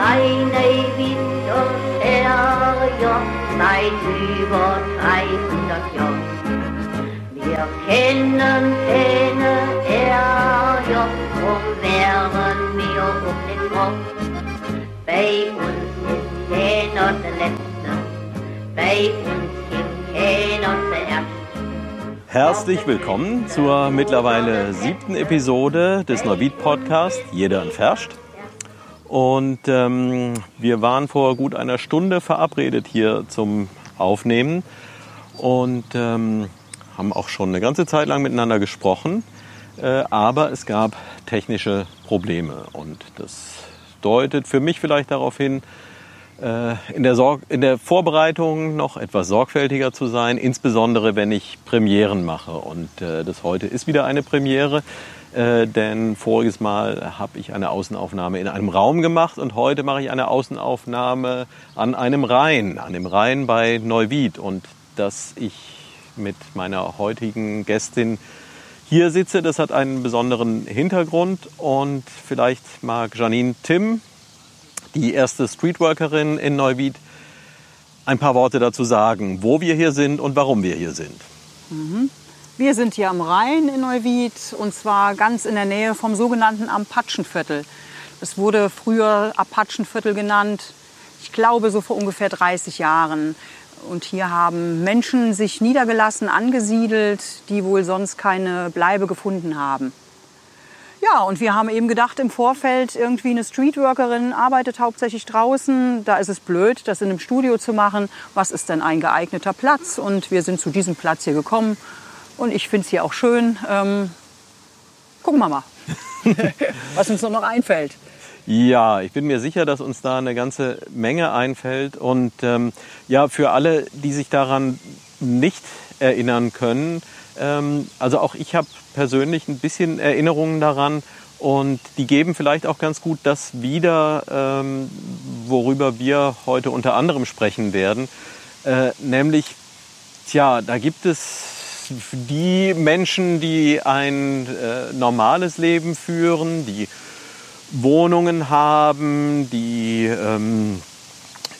seine Winterferien seit über 300 Jahren. Wir kennen keine Ärger, drum wären wir auch nicht froh. Bei uns ist keiner der Letzte, bei uns gibt keiner zuerst. Herzlich willkommen zur mittlerweile siebten Episode des Neuwied Podcast Jeder entferscht. Und ähm, wir waren vor gut einer Stunde verabredet hier zum Aufnehmen und ähm, haben auch schon eine ganze Zeit lang miteinander gesprochen. Äh, aber es gab technische Probleme und das deutet für mich vielleicht darauf hin, äh, in der, Sorg in der Vorbereitung noch etwas sorgfältiger zu sein, insbesondere wenn ich Premieren mache. Und äh, das heute ist wieder eine Premiere, äh, denn voriges Mal habe ich eine Außenaufnahme in einem Raum gemacht und heute mache ich eine Außenaufnahme an einem Rhein, an dem Rhein bei Neuwied. Und dass ich mit meiner heutigen Gästin hier sitze, das hat einen besonderen Hintergrund und vielleicht mag Janine Tim die erste Streetworkerin in Neuwied, ein paar Worte dazu sagen, wo wir hier sind und warum wir hier sind. Wir sind hier am Rhein in Neuwied und zwar ganz in der Nähe vom sogenannten Apachenviertel. Es wurde früher Apachenviertel genannt, ich glaube so vor ungefähr 30 Jahren. Und hier haben Menschen sich niedergelassen, angesiedelt, die wohl sonst keine Bleibe gefunden haben. Ja, und wir haben eben gedacht im Vorfeld, irgendwie eine Streetworkerin arbeitet hauptsächlich draußen. Da ist es blöd, das in einem Studio zu machen. Was ist denn ein geeigneter Platz? Und wir sind zu diesem Platz hier gekommen. Und ich finde es hier auch schön. Ähm, gucken wir mal, was uns noch einfällt. Ja, ich bin mir sicher, dass uns da eine ganze Menge einfällt. Und ähm, ja, für alle, die sich daran nicht erinnern können, ähm, also auch ich habe persönlich ein bisschen Erinnerungen daran und die geben vielleicht auch ganz gut das wieder, ähm, worüber wir heute unter anderem sprechen werden. Äh, nämlich, tja, da gibt es die Menschen, die ein äh, normales Leben führen, die Wohnungen haben, die ähm,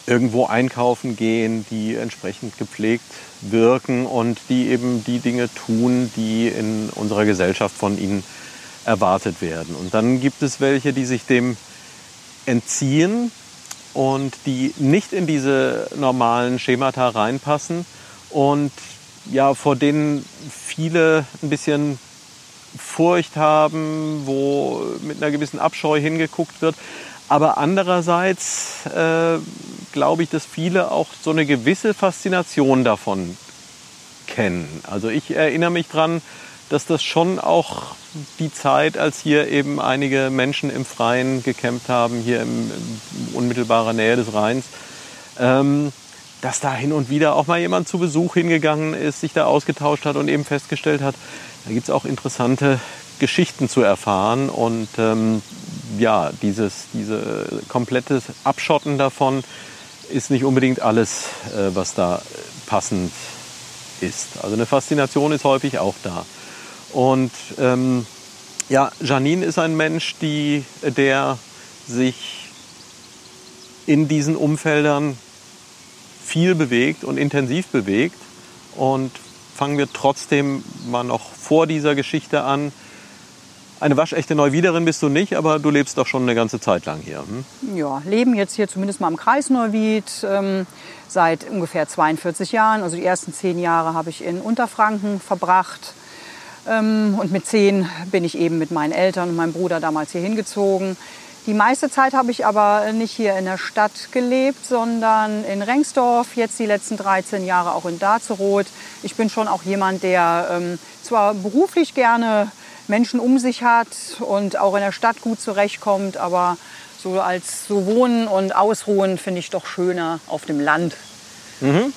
irgendwo einkaufen gehen, die entsprechend gepflegt wirken und die eben die Dinge tun, die in unserer Gesellschaft von ihnen erwartet werden. Und dann gibt es welche, die sich dem entziehen und die nicht in diese normalen Schemata reinpassen und ja, vor denen viele ein bisschen Furcht haben, wo mit einer gewissen Abscheu hingeguckt wird. Aber andererseits äh, glaube ich, dass viele auch so eine gewisse Faszination davon kennen. Also ich erinnere mich dran, dass das schon auch die Zeit, als hier eben einige Menschen im Freien gekämpft haben, hier in unmittelbarer Nähe des Rheins, ähm, dass da hin und wieder auch mal jemand zu Besuch hingegangen ist, sich da ausgetauscht hat und eben festgestellt hat, da gibt es auch interessante Geschichten zu erfahren. Und ähm, ja, dieses diese komplette Abschotten davon ist nicht unbedingt alles, äh, was da passend ist. Also eine Faszination ist häufig auch da. Und ähm, ja, Janine ist ein Mensch, die, der sich in diesen Umfeldern viel bewegt und intensiv bewegt. Und fangen wir trotzdem mal noch vor dieser Geschichte an. Eine waschechte Neuwiederin bist du nicht, aber du lebst doch schon eine ganze Zeit lang hier. Hm? Ja, leben jetzt hier zumindest mal im Kreis Neuwied ähm, seit ungefähr 42 Jahren. Also die ersten zehn Jahre habe ich in Unterfranken verbracht. Ähm, und mit zehn bin ich eben mit meinen Eltern und meinem Bruder damals hier hingezogen. Die meiste Zeit habe ich aber nicht hier in der Stadt gelebt, sondern in Rengsdorf, jetzt die letzten 13 Jahre auch in Dazeroth. Ich bin schon auch jemand, der ähm, zwar beruflich gerne Menschen um sich hat und auch in der Stadt gut zurechtkommt, aber so als so Wohnen und Ausruhen finde ich doch schöner auf dem Land. Mhm.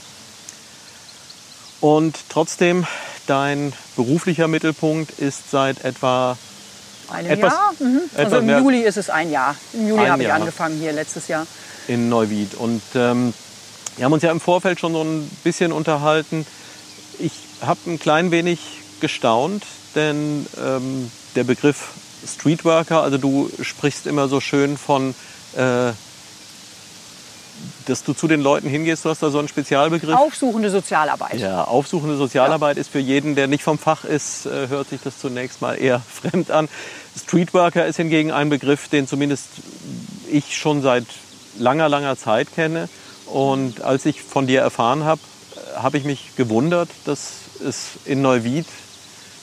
Und trotzdem, dein beruflicher Mittelpunkt ist seit etwa Ein Etwas- Jahr? Mhm. Also im Juli ist es ein Jahr. Im Juli habe ich angefangen hier letztes Jahr. in Neuwied. Und ähm, wir haben uns ja im Vorfeld schon so ein bisschen unterhalten. Ich habe ein klein wenig gestaunt, denn ähm, der Begriff Streetworker, also du sprichst immer so schön von äh, dass du zu den Leuten hingehst, du hast da so einen Spezialbegriff. Aufsuchende Sozialarbeit. Ja, aufsuchende Sozialarbeit ja. ist für jeden, der nicht vom Fach ist, äh, hört sich das zunächst mal eher fremd an. Streetworker ist hingegen ein Begriff, den zumindest ich schon seit langer, langer Zeit kenne. Und als ich von dir erfahren habe, habe ich mich gewundert, dass es in Neuwied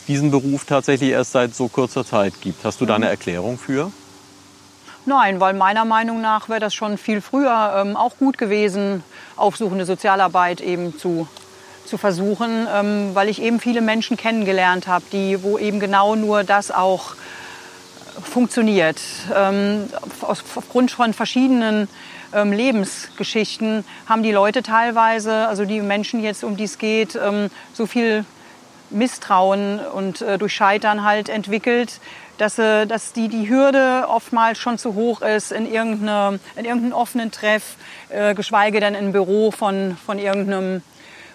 diesen Beruf tatsächlich erst seit so kurzer Zeit gibt. Hast du da eine mhm. Erklärung für? Nein, weil meiner Meinung nach wäre das schon viel früher ähm, auch gut gewesen, aufsuchende Sozialarbeit eben zu, zu versuchen, ähm, weil ich eben viele Menschen kennengelernt habe, die, wo eben genau nur das auch funktioniert. Ähm, aus, aufgrund von verschiedenen ähm, Lebensgeschichten haben die Leute teilweise, also die Menschen jetzt, um die es geht, ähm, so viel Misstrauen und äh, durch Scheitern halt entwickelt, dass, äh, dass die, die Hürde oftmals schon zu hoch ist in, irgendeine, in irgendeinem offenen Treff, äh, geschweige denn im Büro von, von irgendeinem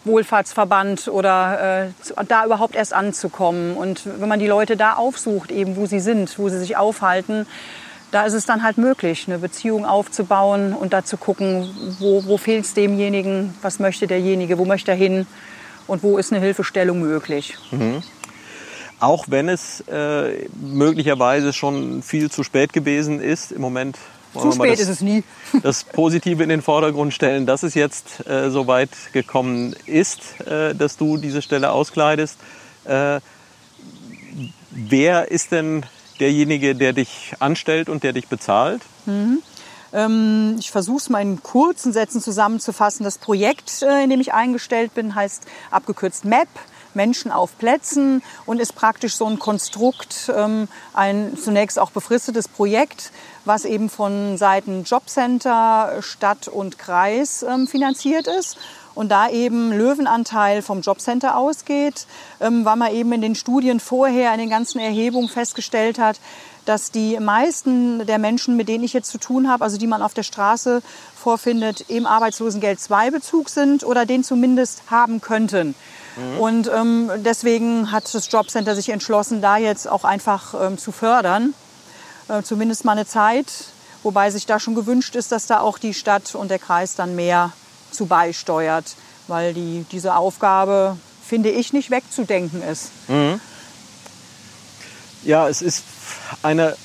Wohlfahrtsverband oder äh, da überhaupt erst anzukommen. Und wenn man die Leute da aufsucht, eben wo sie sind, wo sie sich aufhalten, da ist es dann halt möglich, eine Beziehung aufzubauen und da zu gucken, wo, wo fehlt es demjenigen, was möchte derjenige, wo möchte er hin und wo ist eine Hilfestellung möglich. Mhm. Auch wenn es äh, möglicherweise schon viel zu spät gewesen ist, im Moment zu spät das, ist es nie. das Positive in den Vordergrund stellen, dass es jetzt äh, so weit gekommen ist, äh, dass du diese Stelle auskleidest. Äh, wer ist denn derjenige, der dich anstellt und der dich bezahlt? Mhm. Ähm, ich versuche es mal in kurzen Sätzen zusammenzufassen. Das Projekt, äh, in dem ich eingestellt bin, heißt abgekürzt MAP. Menschen auf Plätzen und ist praktisch so ein Konstrukt, ähm, ein zunächst auch befristetes Projekt, was eben von Seiten Jobcenter, Stadt und Kreis ähm, finanziert ist und da eben Löwenanteil vom Jobcenter ausgeht, ähm, weil man eben in den Studien vorher, in den ganzen Erhebungen festgestellt hat, dass die meisten der Menschen, mit denen ich jetzt zu tun habe, also die man auf der Straße vorfindet, im Arbeitslosengeld 2 Bezug sind oder den zumindest haben könnten. Mhm. Und ähm, deswegen hat das Jobcenter sich entschlossen, da jetzt auch einfach ähm, zu fördern, äh, zumindest mal eine Zeit, wobei sich da schon gewünscht ist, dass da auch die Stadt und der Kreis dann mehr zu beisteuert, weil die, diese Aufgabe, finde ich, nicht wegzudenken ist. Mhm. Ja, es ist eine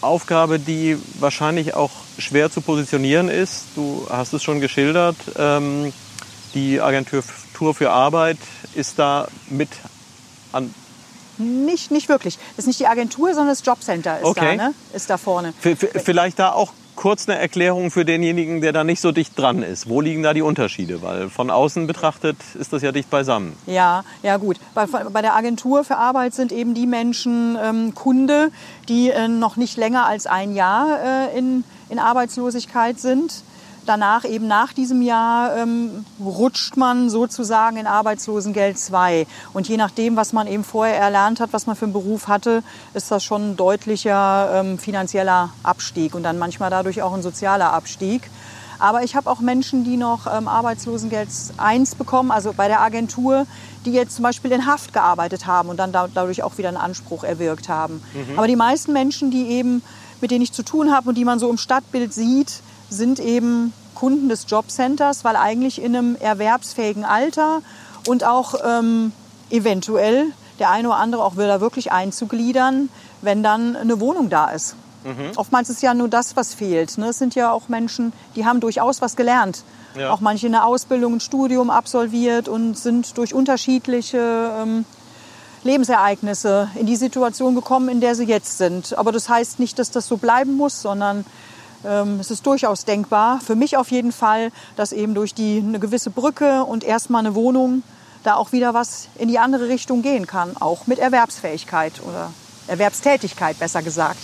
Aufgabe, die wahrscheinlich auch schwer zu positionieren ist. Du hast es schon geschildert. Ähm, die Agentur für Arbeit ist da mit an. Nicht, nicht wirklich. Das ist nicht die Agentur, sondern das Jobcenter ist okay. da, ne? ist da vorne. V vielleicht da auch kurz eine Erklärung für denjenigen, der da nicht so dicht dran ist. Wo liegen da die Unterschiede? Weil von außen betrachtet ist das ja dicht beisammen. Ja, ja gut. Bei, bei der Agentur für Arbeit sind eben die Menschen ähm, Kunde, die äh, noch nicht länger als ein Jahr äh, in, in Arbeitslosigkeit sind danach eben nach diesem Jahr ähm, rutscht man sozusagen in Arbeitslosengeld 2. Und je nachdem, was man eben vorher erlernt hat, was man für einen Beruf hatte, ist das schon ein deutlicher ähm, finanzieller Abstieg und dann manchmal dadurch auch ein sozialer Abstieg. Aber ich habe auch Menschen, die noch ähm, Arbeitslosengeld 1 bekommen, also bei der Agentur, die jetzt zum Beispiel in Haft gearbeitet haben und dann da, dadurch auch wieder einen Anspruch erwirkt haben. Mhm. Aber die meisten Menschen, die eben, mit denen ich zu tun habe und die man so im Stadtbild sieht, sind eben Kunden des Jobcenters, weil eigentlich in einem erwerbsfähigen Alter und auch ähm, eventuell der eine oder andere auch will da wirklich einzugliedern, wenn dann eine Wohnung da ist. Mhm. Oftmals ist ja nur das, was fehlt. Ne? Es sind ja auch Menschen, die haben durchaus was gelernt. Ja. Auch manche eine Ausbildung, ein Studium absolviert und sind durch unterschiedliche ähm, Lebensereignisse in die Situation gekommen, in der sie jetzt sind. Aber das heißt nicht, dass das so bleiben muss, sondern es ist durchaus denkbar, für mich auf jeden Fall, dass eben durch die, eine gewisse Brücke und erstmal eine Wohnung da auch wieder was in die andere Richtung gehen kann, auch mit Erwerbsfähigkeit oder Erwerbstätigkeit besser gesagt.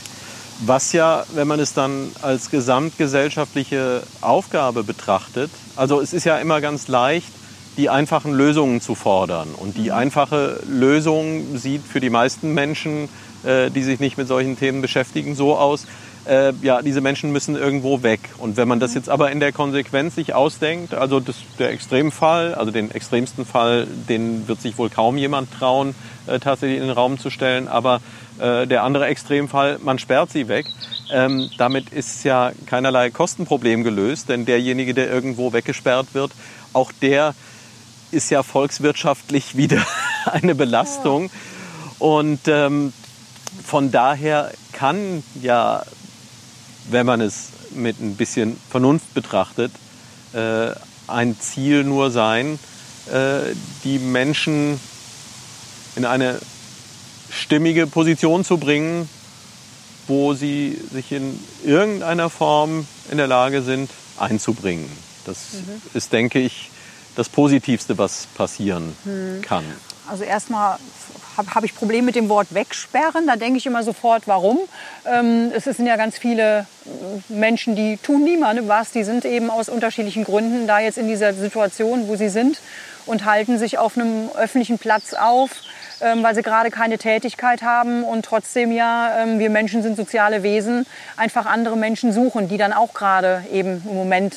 Was ja, wenn man es dann als gesamtgesellschaftliche Aufgabe betrachtet, also es ist ja immer ganz leicht, die einfachen Lösungen zu fordern. Und die mhm. einfache Lösung sieht für die meisten Menschen, äh, die sich nicht mit solchen Themen beschäftigen, so aus, äh, ja, diese Menschen müssen irgendwo weg. Und wenn man das jetzt aber in der Konsequenz sich ausdenkt, also das, der Extremfall, also den extremsten Fall, den wird sich wohl kaum jemand trauen, äh, tatsächlich in den Raum zu stellen, aber äh, der andere Extremfall, man sperrt sie weg. Ähm, damit ist ja keinerlei Kostenproblem gelöst, denn derjenige, der irgendwo weggesperrt wird, auch der ist ja volkswirtschaftlich wieder eine Belastung. Und ähm, von daher kann ja, wenn man es mit ein bisschen Vernunft betrachtet, äh, ein Ziel nur sein, äh, die Menschen in eine stimmige Position zu bringen, wo sie sich in irgendeiner Form in der Lage sind, einzubringen. Das mhm. ist, denke ich, das Positivste, was passieren mhm. kann. Also erstmal habe hab ich Probleme mit dem Wort wegsperren. Da denke ich immer sofort, warum. Ähm, es sind ja ganz viele äh, Menschen, die tun niemandem was. Die sind eben aus unterschiedlichen Gründen da jetzt in dieser Situation, wo sie sind und halten sich auf einem öffentlichen Platz auf ähm, weil sie gerade keine Tätigkeit haben und trotzdem ja, ähm, wir Menschen sind soziale Wesen, einfach andere Menschen suchen, die dann auch gerade eben im Moment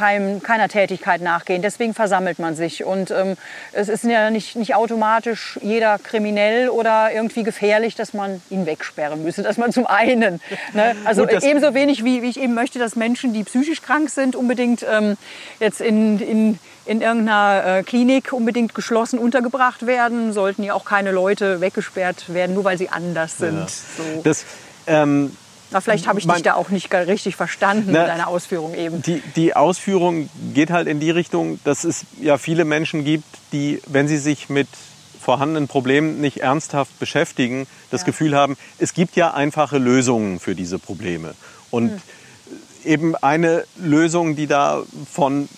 kein, keiner Tätigkeit nachgehen. Deswegen versammelt man sich. Und ähm, es ist ja nicht, nicht automatisch jeder kriminell oder irgendwie gefährlich, dass man ihn wegsperren müsse. Dass man zum einen, ne? also Gut, ebenso wenig wie, wie ich eben möchte, dass Menschen, die psychisch krank sind, unbedingt ähm, jetzt in, in in irgendeiner äh, Klinik unbedingt geschlossen untergebracht werden, sollten ja auch keine Leute weggesperrt werden, nur weil sie anders sind. Ja. So. Das, ähm, na, vielleicht habe ich dich da auch nicht richtig verstanden, na, deine Ausführung eben. Die, die Ausführung geht halt in die Richtung, dass es ja viele Menschen gibt, die, wenn sie sich mit vorhandenen Problemen nicht ernsthaft beschäftigen, das ja. Gefühl haben, es gibt ja einfache Lösungen für diese Probleme. Und hm. eben eine Lösung, die da von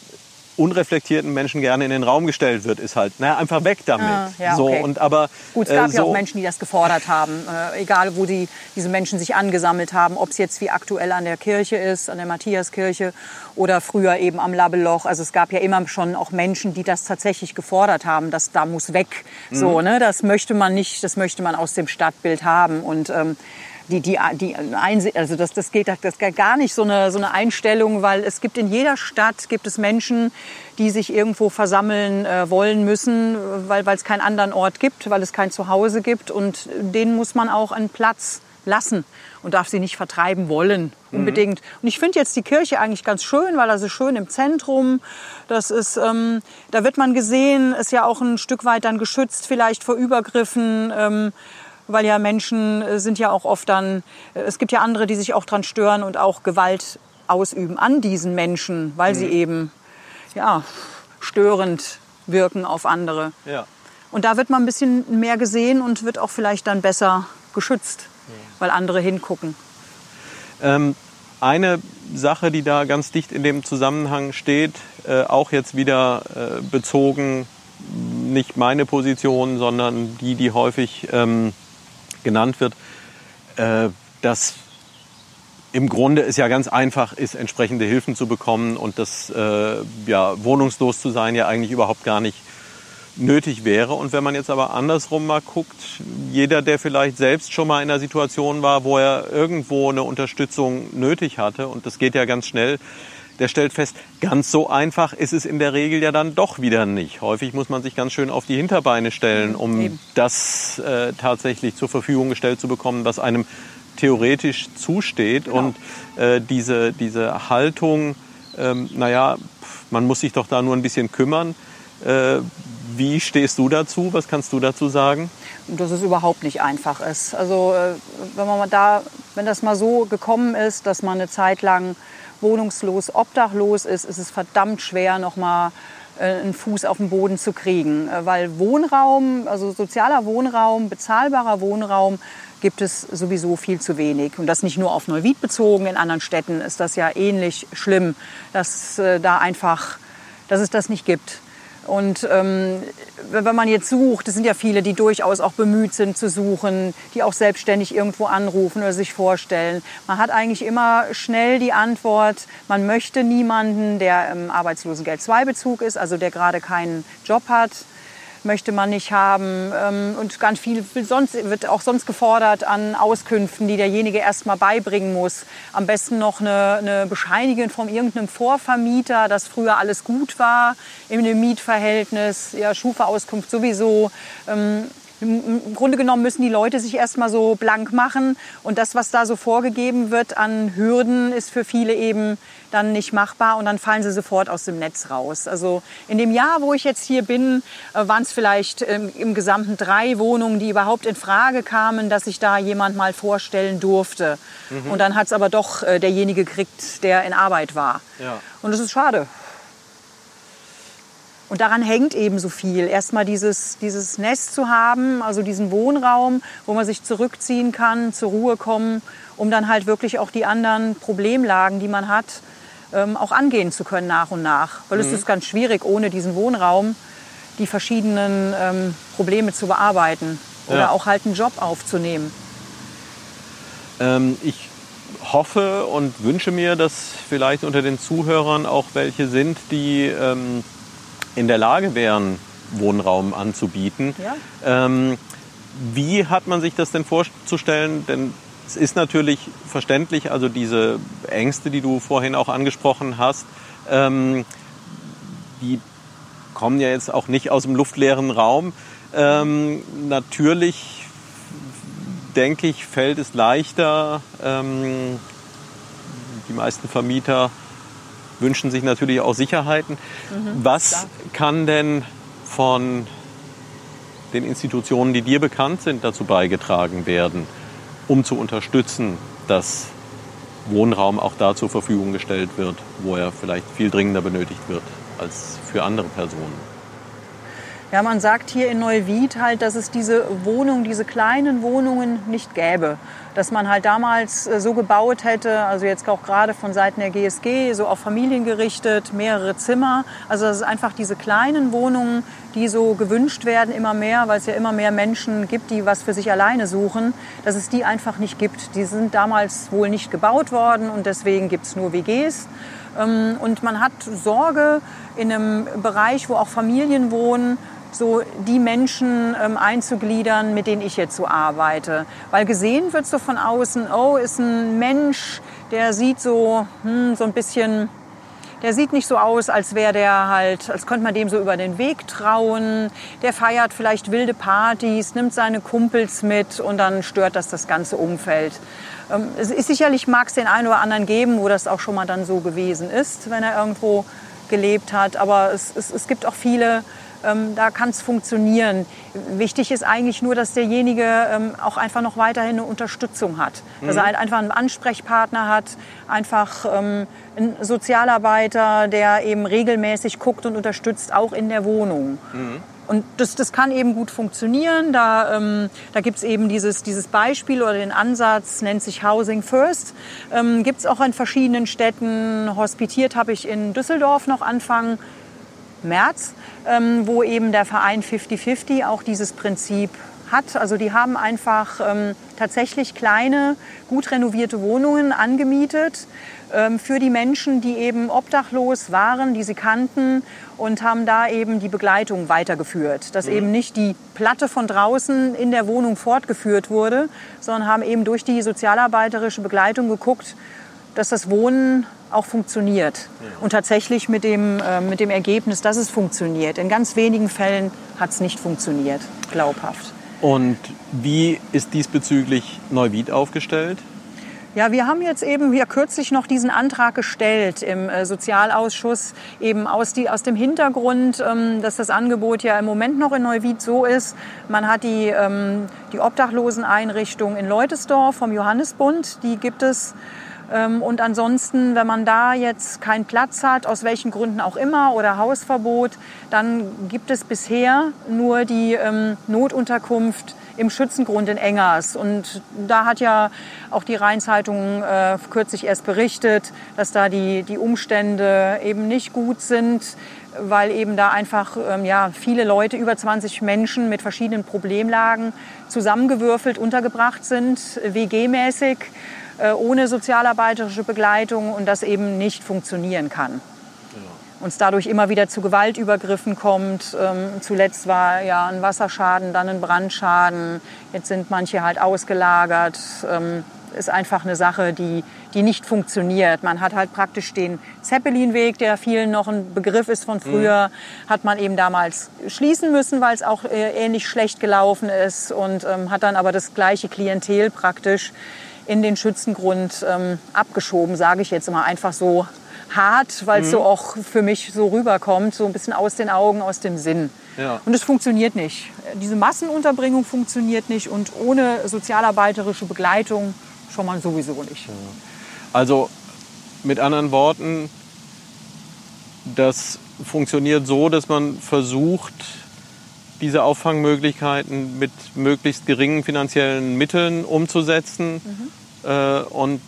unreflektierten Menschen gerne in den Raum gestellt wird, ist halt, naja, einfach weg damit. Ah, ja, so, und aber, Gut, es gab äh, so ja auch Menschen, die das gefordert haben, äh, egal wo die, diese Menschen sich angesammelt haben, ob es jetzt wie aktuell an der Kirche ist, an der Matthiaskirche oder früher eben am Labelloch. Also es gab ja immer schon auch Menschen, die das tatsächlich gefordert haben, dass da muss weg. Mhm. So, ne, das möchte man nicht, das möchte man aus dem Stadtbild haben und ähm, die, die, die also das, das geht das geht gar nicht so eine, so eine Einstellung, weil es gibt in jeder Stadt gibt es Menschen, die sich irgendwo versammeln äh, wollen müssen, weil weil es keinen anderen Ort gibt, weil es kein Zuhause gibt und denen muss man auch einen Platz lassen und darf sie nicht vertreiben wollen mhm. unbedingt. Mhm. Und ich finde jetzt die Kirche eigentlich ganz schön, weil das ist schön im Zentrum. Das ist, ähm, da wird man gesehen, ist ja auch ein Stück weit dann geschützt vielleicht vor Übergriffen. Ähm, weil ja Menschen äh, sind ja auch oft dann, äh, es gibt ja andere, die sich auch dran stören und auch Gewalt ausüben an diesen Menschen, weil mhm. sie eben ja, störend wirken auf andere. Ja. Und da wird man ein bisschen mehr gesehen und wird auch vielleicht dann besser geschützt, ja. weil andere hingucken. Ähm, eine Sache, die da ganz dicht in dem Zusammenhang steht, äh, auch jetzt wieder äh, bezogen, nicht meine Position, sondern die, die häufig ähm, genannt wird, äh, dass im Grunde es ja ganz einfach ist, entsprechende Hilfen zu bekommen und dass äh, ja, wohnungslos zu sein ja eigentlich überhaupt gar nicht nötig wäre. Und wenn man jetzt aber andersrum mal guckt, jeder, der vielleicht selbst schon mal in einer Situation war, wo er irgendwo eine Unterstützung nötig hatte, und das geht ja ganz schnell, der stellt fest, ganz so einfach ist es in der Regel ja dann doch wieder nicht. Häufig muss man sich ganz schön auf die Hinterbeine stellen, um Eben. das äh, tatsächlich zur Verfügung gestellt zu bekommen, was einem theoretisch zusteht. Genau. Und äh, diese, diese Haltung, ähm, naja, man muss sich doch da nur ein bisschen kümmern. Äh, wie stehst du dazu? Was kannst du dazu sagen? Dass es überhaupt nicht einfach ist. Also äh, wenn man da, wenn das mal so gekommen ist, dass man eine Zeit lang wohnungslos, obdachlos ist, ist es verdammt schwer, noch mal äh, einen Fuß auf den Boden zu kriegen. Äh, weil Wohnraum, also sozialer Wohnraum, bezahlbarer Wohnraum, gibt es sowieso viel zu wenig. Und das nicht nur auf Neuwied bezogen, in anderen Städten ist das ja ähnlich schlimm, dass äh, da einfach, dass es das nicht gibt. Und ähm, wenn man jetzt sucht, es sind ja viele, die durchaus auch bemüht sind zu suchen, die auch selbstständig irgendwo anrufen oder sich vorstellen. Man hat eigentlich immer schnell die Antwort, man möchte niemanden, der im Arbeitslosengeld-2-Bezug ist, also der gerade keinen Job hat. Möchte man nicht haben. Ähm, und ganz viel sonst, wird auch sonst gefordert an Auskünften, die derjenige erstmal beibringen muss. Am besten noch eine, eine Bescheinigung von irgendeinem Vorvermieter, dass früher alles gut war in dem Mietverhältnis. Ja, Schufa-Auskunft sowieso. Ähm, im Grunde genommen müssen die Leute sich erstmal so blank machen. Und das, was da so vorgegeben wird an Hürden, ist für viele eben dann nicht machbar. Und dann fallen sie sofort aus dem Netz raus. Also in dem Jahr, wo ich jetzt hier bin, äh, waren es vielleicht ähm, im Gesamten drei Wohnungen, die überhaupt in Frage kamen, dass sich da jemand mal vorstellen durfte. Mhm. Und dann hat es aber doch äh, derjenige gekriegt, der in Arbeit war. Ja. Und das ist schade. Und daran hängt eben so viel. Erstmal dieses, dieses Nest zu haben, also diesen Wohnraum, wo man sich zurückziehen kann, zur Ruhe kommen, um dann halt wirklich auch die anderen Problemlagen, die man hat, ähm, auch angehen zu können nach und nach. Weil mhm. es ist ganz schwierig, ohne diesen Wohnraum die verschiedenen ähm, Probleme zu bearbeiten oder ja. auch halt einen Job aufzunehmen. Ähm, ich hoffe und wünsche mir, dass vielleicht unter den Zuhörern auch welche sind, die ähm, in der Lage wären, Wohnraum anzubieten. Ja. Ähm, wie hat man sich das denn vorzustellen? Denn es ist natürlich verständlich, also diese Ängste, die du vorhin auch angesprochen hast, ähm, die kommen ja jetzt auch nicht aus dem luftleeren Raum. Ähm, natürlich denke ich, fällt es leichter, ähm, die meisten Vermieter wünschen sich natürlich auch Sicherheiten. Mhm, Was klar. kann denn von den Institutionen, die dir bekannt sind, dazu beigetragen werden, um zu unterstützen, dass Wohnraum auch da zur Verfügung gestellt wird, wo er vielleicht viel dringender benötigt wird als für andere Personen? Ja, man sagt hier in Neuwied halt, dass es diese Wohnungen, diese kleinen Wohnungen nicht gäbe. Dass man halt damals äh, so gebaut hätte, also jetzt auch gerade von Seiten der GSG, so auf Familien gerichtet, mehrere Zimmer. Also dass es einfach diese kleinen Wohnungen, die so gewünscht werden, immer mehr, weil es ja immer mehr Menschen gibt, die was für sich alleine suchen, dass es die einfach nicht gibt. Die sind damals wohl nicht gebaut worden und deswegen gibt es nur WGs. Ähm, und man hat Sorge in einem Bereich, wo auch Familien wohnen, so die Menschen ähm, einzugliedern, mit denen ich jetzt so arbeite. Weil gesehen wird so von außen, oh, ist ein Mensch, der sieht so, hm, so ein bisschen, der sieht nicht so aus, als wäre der halt, als könnte man dem so über den Weg trauen. Der feiert vielleicht wilde Partys, nimmt seine Kumpels mit und dann stört das das ganze Umfeld. Ähm, es ist sicherlich mag es den einen oder anderen geben, wo das auch schon mal dann so gewesen ist, wenn er irgendwo gelebt hat. Aber es, es, es gibt auch viele, ähm, da kann es funktionieren. Wichtig ist eigentlich nur, dass derjenige ähm, auch einfach noch weiterhin eine Unterstützung hat. Mhm. Dass er halt einfach einen Ansprechpartner hat, einfach ähm, einen Sozialarbeiter, der eben regelmäßig guckt und unterstützt, auch in der Wohnung. Mhm. Und das, das kann eben gut funktionieren. Da, ähm, da gibt es eben dieses, dieses Beispiel oder den Ansatz, nennt sich Housing First. Ähm, gibt es auch in verschiedenen Städten. Hospitiert habe ich in Düsseldorf noch Anfang März, ähm, wo eben der Verein 50-50 auch dieses Prinzip hat. Also die haben einfach ähm, tatsächlich kleine, gut renovierte Wohnungen angemietet ähm, für die Menschen, die eben obdachlos waren, die sie kannten und haben da eben die Begleitung weitergeführt. Dass mhm. eben nicht die Platte von draußen in der Wohnung fortgeführt wurde, sondern haben eben durch die sozialarbeiterische Begleitung geguckt, dass das Wohnen auch funktioniert. Und tatsächlich mit dem, äh, mit dem Ergebnis, dass es funktioniert. In ganz wenigen Fällen hat es nicht funktioniert, glaubhaft. Und wie ist diesbezüglich Neuwied aufgestellt? Ja, wir haben jetzt eben hier kürzlich noch diesen Antrag gestellt im äh, Sozialausschuss, eben aus, die, aus dem Hintergrund, ähm, dass das Angebot ja im Moment noch in Neuwied so ist. Man hat die, ähm, die Obdachloseneinrichtung in Leutesdorf vom Johannesbund, die gibt es und ansonsten, wenn man da jetzt keinen Platz hat, aus welchen Gründen auch immer, oder Hausverbot, dann gibt es bisher nur die ähm, Notunterkunft im Schützengrund in Engers. Und da hat ja auch die Rheinzeitung äh, kürzlich erst berichtet, dass da die, die Umstände eben nicht gut sind, weil eben da einfach ähm, ja, viele Leute, über 20 Menschen mit verschiedenen Problemlagen zusammengewürfelt untergebracht sind, WG-mäßig. Äh, ohne sozialarbeiterische Begleitung und das eben nicht funktionieren kann. und es dadurch immer wieder zu Gewaltübergriffen kommt. Ähm, zuletzt war ja ein Wasserschaden, dann ein Brandschaden. Jetzt sind manche halt ausgelagert. Ähm, ist einfach eine Sache, die, die nicht funktioniert. Man hat halt praktisch den Zeppelinweg, der vielen noch ein Begriff ist von früher, mhm. hat man eben damals schließen müssen, weil es auch äh, ähnlich schlecht gelaufen ist und ähm, hat dann aber das gleiche Klientel praktisch in den Schützengrund ähm, abgeschoben, sage ich jetzt immer einfach so hart, weil es mhm. so auch für mich so rüberkommt, so ein bisschen aus den Augen, aus dem Sinn. Ja. Und es funktioniert nicht. Diese Massenunterbringung funktioniert nicht und ohne sozialarbeiterische Begleitung schon mal sowieso nicht. Ja. Also mit anderen Worten, das funktioniert so, dass man versucht, diese Auffangmöglichkeiten mit möglichst geringen finanziellen Mitteln umzusetzen mhm. äh, und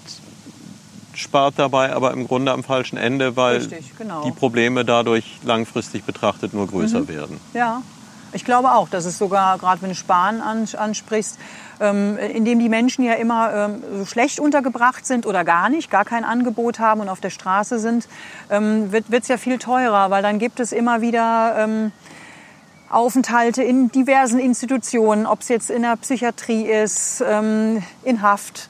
spart dabei aber im Grunde am falschen Ende, weil Richtig, genau. die Probleme dadurch langfristig betrachtet nur größer mhm. werden. Ja, ich glaube auch, dass es sogar, gerade wenn du Sparen ansprichst, ähm, indem die Menschen ja immer ähm, so schlecht untergebracht sind oder gar nicht, gar kein Angebot haben und auf der Straße sind, ähm, wird es ja viel teurer, weil dann gibt es immer wieder ähm, Aufenthalte in diversen Institutionen, ob es jetzt in der Psychiatrie ist, ähm, in Haft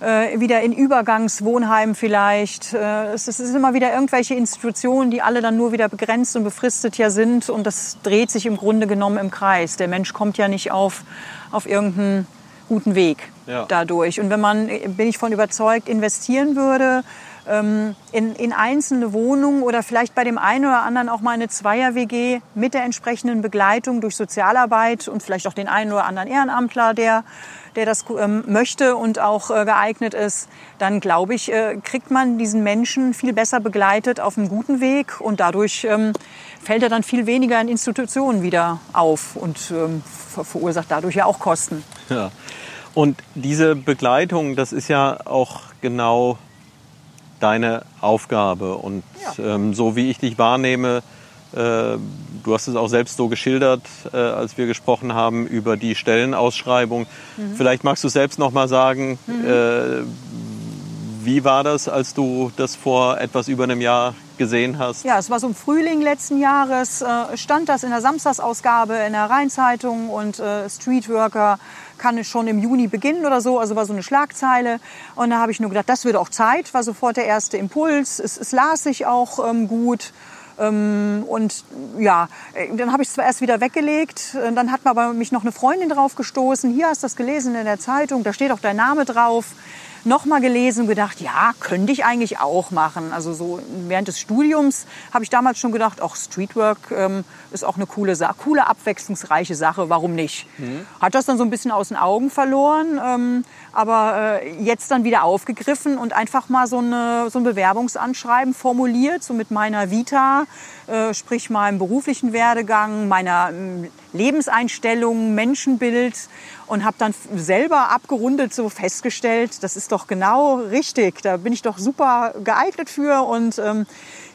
äh, wieder in Übergangswohnheimen vielleicht. Äh, es, ist immer wieder irgendwelche Institutionen, die alle dann nur wieder begrenzt und befristet ja sind. Und das dreht sich im Grunde genommen im Kreis. Der Mensch kommt ja nicht auf, auf irgendeinen guten Weg ja. dadurch. Und wenn man, bin ich von überzeugt, investieren würde, ähm, in, in einzelne Wohnungen oder vielleicht bei dem einen oder anderen auch mal eine Zweier-WG mit der entsprechenden Begleitung durch Sozialarbeit und vielleicht auch den einen oder anderen Ehrenamtler, der der das ähm, möchte und auch äh, geeignet ist, dann glaube ich, äh, kriegt man diesen Menschen viel besser begleitet auf einem guten Weg und dadurch ähm, fällt er dann viel weniger in Institutionen wieder auf und ähm, verursacht dadurch ja auch Kosten. Ja. Und diese Begleitung, das ist ja auch genau deine Aufgabe. Und ja. ähm, so wie ich dich wahrnehme, äh, du hast es auch selbst so geschildert, äh, als wir gesprochen haben über die Stellenausschreibung. Mhm. Vielleicht magst du selbst noch mal sagen, mhm. Äh, wie war das, als du das vor etwas über einem Jahr gesehen hast? Ja, es war so im Frühling letzten Jahres, stand das in der Samstagsausgabe in der Rheinzeitung und Streetworker kann es schon im Juni beginnen oder so. Also war so eine Schlagzeile. Und da habe ich nur gedacht, das wird auch Zeit, war sofort der erste Impuls. Es, es las sich auch ähm, gut. Ähm, und ja, äh, dann habe ich es zwar erst wieder weggelegt, dann hat mir aber mich noch eine Freundin drauf gestoßen. Hier hast du das gelesen in der Zeitung, da steht auch dein Name drauf nochmal gelesen und gedacht, ja, könnte ich eigentlich auch machen. Also so während des Studiums habe ich damals schon gedacht, auch Streetwork ähm, ist auch eine coole coole, abwechslungsreiche Sache, warum nicht? Mhm. Hat das dann so ein bisschen aus den Augen verloren, ähm, aber äh, jetzt dann wieder aufgegriffen und einfach mal so, eine, so ein Bewerbungsanschreiben formuliert, so mit meiner Vita, äh, sprich meinem beruflichen Werdegang, meiner äh, Lebenseinstellung, Menschenbild und habe dann selber abgerundet so festgestellt, das ist doch genau richtig, da bin ich doch super geeignet für und ähm,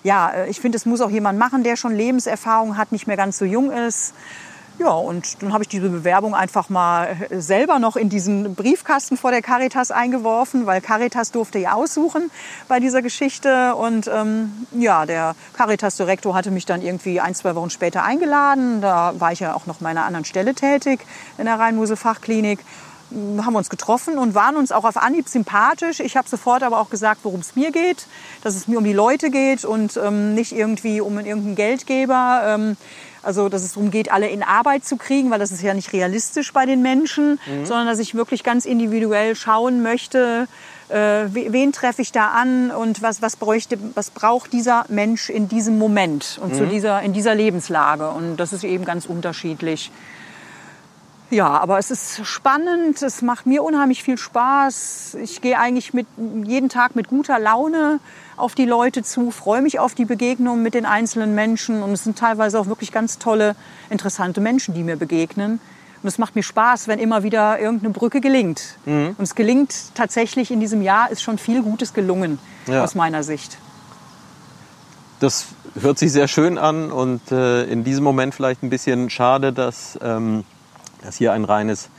ja, äh, ich finde, es muss auch jemand machen, der schon Lebenserfahrung hat, nicht mehr ganz so jung ist. Ja, und dann habe ich diese Bewerbung einfach mal selber noch in diesen Briefkasten vor der Caritas eingeworfen, weil Caritas durfte ja aussuchen bei dieser Geschichte. Und ähm, ja, der Caritas-Direktor hatte mich dann irgendwie ein, zwei Wochen später eingeladen. Da war ich ja auch noch meiner anderen Stelle tätig in der Rhein-Mosel-Fachklinik haben wir uns getroffen und waren uns auch auf Anhieb sympathisch. Ich habe sofort aber auch gesagt, worum es mir geht, dass es mir um die Leute geht und ähm, nicht irgendwie um irgendeinen Geldgeber. Ähm, also, dass es darum geht, alle in Arbeit zu kriegen, weil das ist ja nicht realistisch bei den Menschen, mhm. sondern dass ich wirklich ganz individuell schauen möchte, äh, wen treffe ich da an und was, was, bräuchte, was braucht dieser Mensch in diesem Moment und mhm. zu dieser, in dieser Lebenslage. Und das ist eben ganz unterschiedlich. Ja, aber es ist spannend, es macht mir unheimlich viel Spaß. Ich gehe eigentlich mit, jeden Tag mit guter Laune auf die Leute zu, freue mich auf die Begegnungen mit den einzelnen Menschen und es sind teilweise auch wirklich ganz tolle, interessante Menschen, die mir begegnen. Und es macht mir Spaß, wenn immer wieder irgendeine Brücke gelingt. Mhm. Und es gelingt tatsächlich in diesem Jahr, ist schon viel Gutes gelungen ja. aus meiner Sicht. Das hört sich sehr schön an und äh, in diesem Moment vielleicht ein bisschen schade, dass ähm, das hier ein reines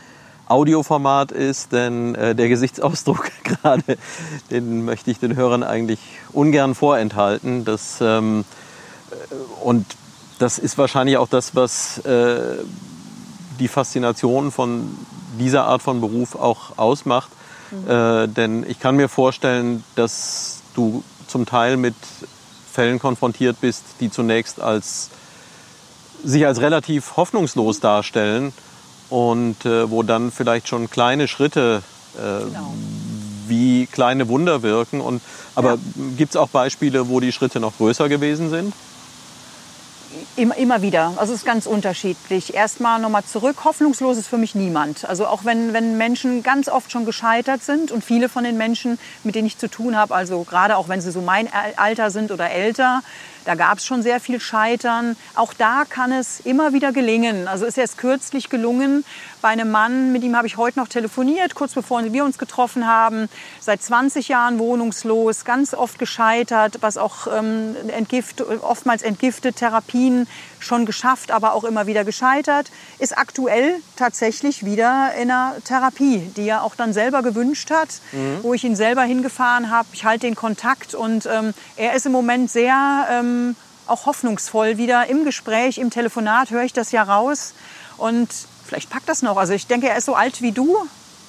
Audioformat ist, denn äh, der Gesichtsausdruck gerade, den möchte ich den Hörern eigentlich ungern vorenthalten. Das ähm, und das ist wahrscheinlich auch das, was äh, die Faszination von dieser Art von Beruf auch ausmacht. Mhm. Äh, denn ich kann mir vorstellen, dass du zum Teil mit Fällen konfrontiert bist, die zunächst als sich als relativ hoffnungslos darstellen und äh, wo dann vielleicht schon kleine Schritte äh, genau. wie kleine Wunder wirken. Und, aber ja. gibt es auch Beispiele, wo die Schritte noch größer gewesen sind? Immer, immer wieder. Also es ist ganz unterschiedlich. Erstmal nochmal zurück. Hoffnungslos ist für mich niemand. Also auch wenn, wenn Menschen ganz oft schon gescheitert sind und viele von den Menschen, mit denen ich zu tun habe, also gerade auch wenn sie so mein Alter sind oder älter, da gab es schon sehr viel Scheitern. Auch da kann es immer wieder gelingen. Also ist erst kürzlich gelungen bei einem Mann, mit ihm habe ich heute noch telefoniert, kurz bevor wir uns getroffen haben. Seit 20 Jahren wohnungslos, ganz oft gescheitert, was auch ähm, entgift, oftmals entgiftet, Therapien schon geschafft, aber auch immer wieder gescheitert. Ist aktuell tatsächlich wieder in einer Therapie, die er auch dann selber gewünscht hat, mhm. wo ich ihn selber hingefahren habe. Ich halte den Kontakt und ähm, er ist im Moment sehr ähm, auch hoffnungsvoll wieder im Gespräch, im Telefonat höre ich das ja raus und vielleicht packt das noch. Also ich denke, er ist so alt wie du,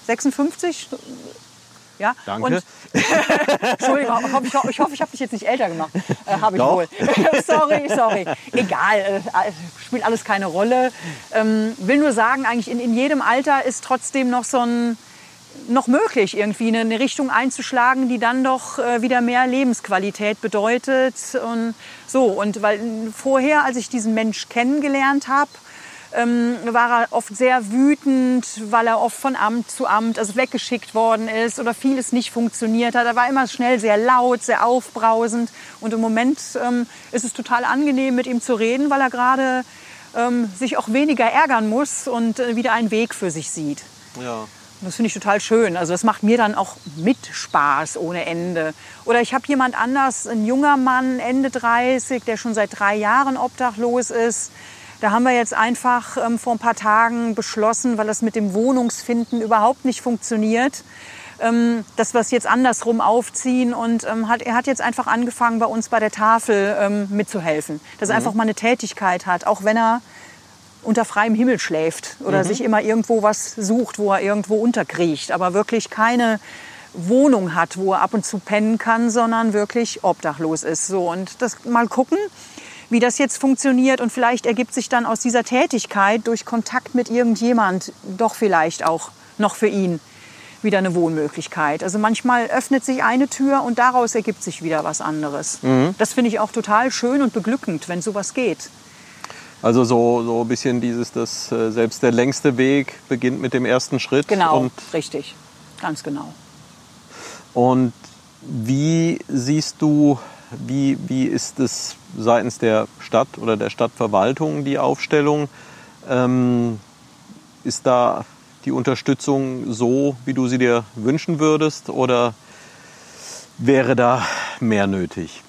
56. Ja? Danke. Und, Entschuldigung, ich hoffe, ich, hoffe, ich habe dich jetzt nicht älter gemacht. Äh, habe ich Doch. wohl. sorry, sorry. Egal, äh, spielt alles keine Rolle. Ähm, will nur sagen, eigentlich in, in jedem Alter ist trotzdem noch so ein noch möglich, irgendwie eine Richtung einzuschlagen, die dann doch äh, wieder mehr Lebensqualität bedeutet. Und so, und weil vorher, als ich diesen Mensch kennengelernt habe, ähm, war er oft sehr wütend, weil er oft von Amt zu Amt also weggeschickt worden ist oder vieles nicht funktioniert hat. Er war immer schnell sehr laut, sehr aufbrausend. Und im Moment ähm, ist es total angenehm, mit ihm zu reden, weil er gerade ähm, sich auch weniger ärgern muss und äh, wieder einen Weg für sich sieht. Ja. Das finde ich total schön. Also das macht mir dann auch mit Spaß ohne Ende. Oder ich habe jemand anders, ein junger Mann, Ende 30, der schon seit drei Jahren obdachlos ist. Da haben wir jetzt einfach ähm, vor ein paar Tagen beschlossen, weil das mit dem Wohnungsfinden überhaupt nicht funktioniert, ähm, dass wir es jetzt andersrum aufziehen. Und ähm, hat, er hat jetzt einfach angefangen, bei uns bei der Tafel ähm, mitzuhelfen. Dass er mhm. einfach mal eine Tätigkeit hat, auch wenn er unter freiem Himmel schläft oder mhm. sich immer irgendwo was sucht, wo er irgendwo unterkriecht, aber wirklich keine Wohnung hat, wo er ab und zu pennen kann, sondern wirklich obdachlos ist. So und das mal gucken, wie das jetzt funktioniert und vielleicht ergibt sich dann aus dieser Tätigkeit durch Kontakt mit irgendjemand doch vielleicht auch noch für ihn wieder eine Wohnmöglichkeit. Also manchmal öffnet sich eine Tür und daraus ergibt sich wieder was anderes. Mhm. Das finde ich auch total schön und beglückend, wenn sowas geht. Also so, so ein bisschen dieses, dass äh, selbst der längste Weg beginnt mit dem ersten Schritt. Genau, und richtig, ganz genau. Und wie siehst du, wie, wie ist es seitens der Stadt oder der Stadtverwaltung die Aufstellung? Ähm, ist da die Unterstützung so, wie du sie dir wünschen würdest oder wäre da mehr nötig?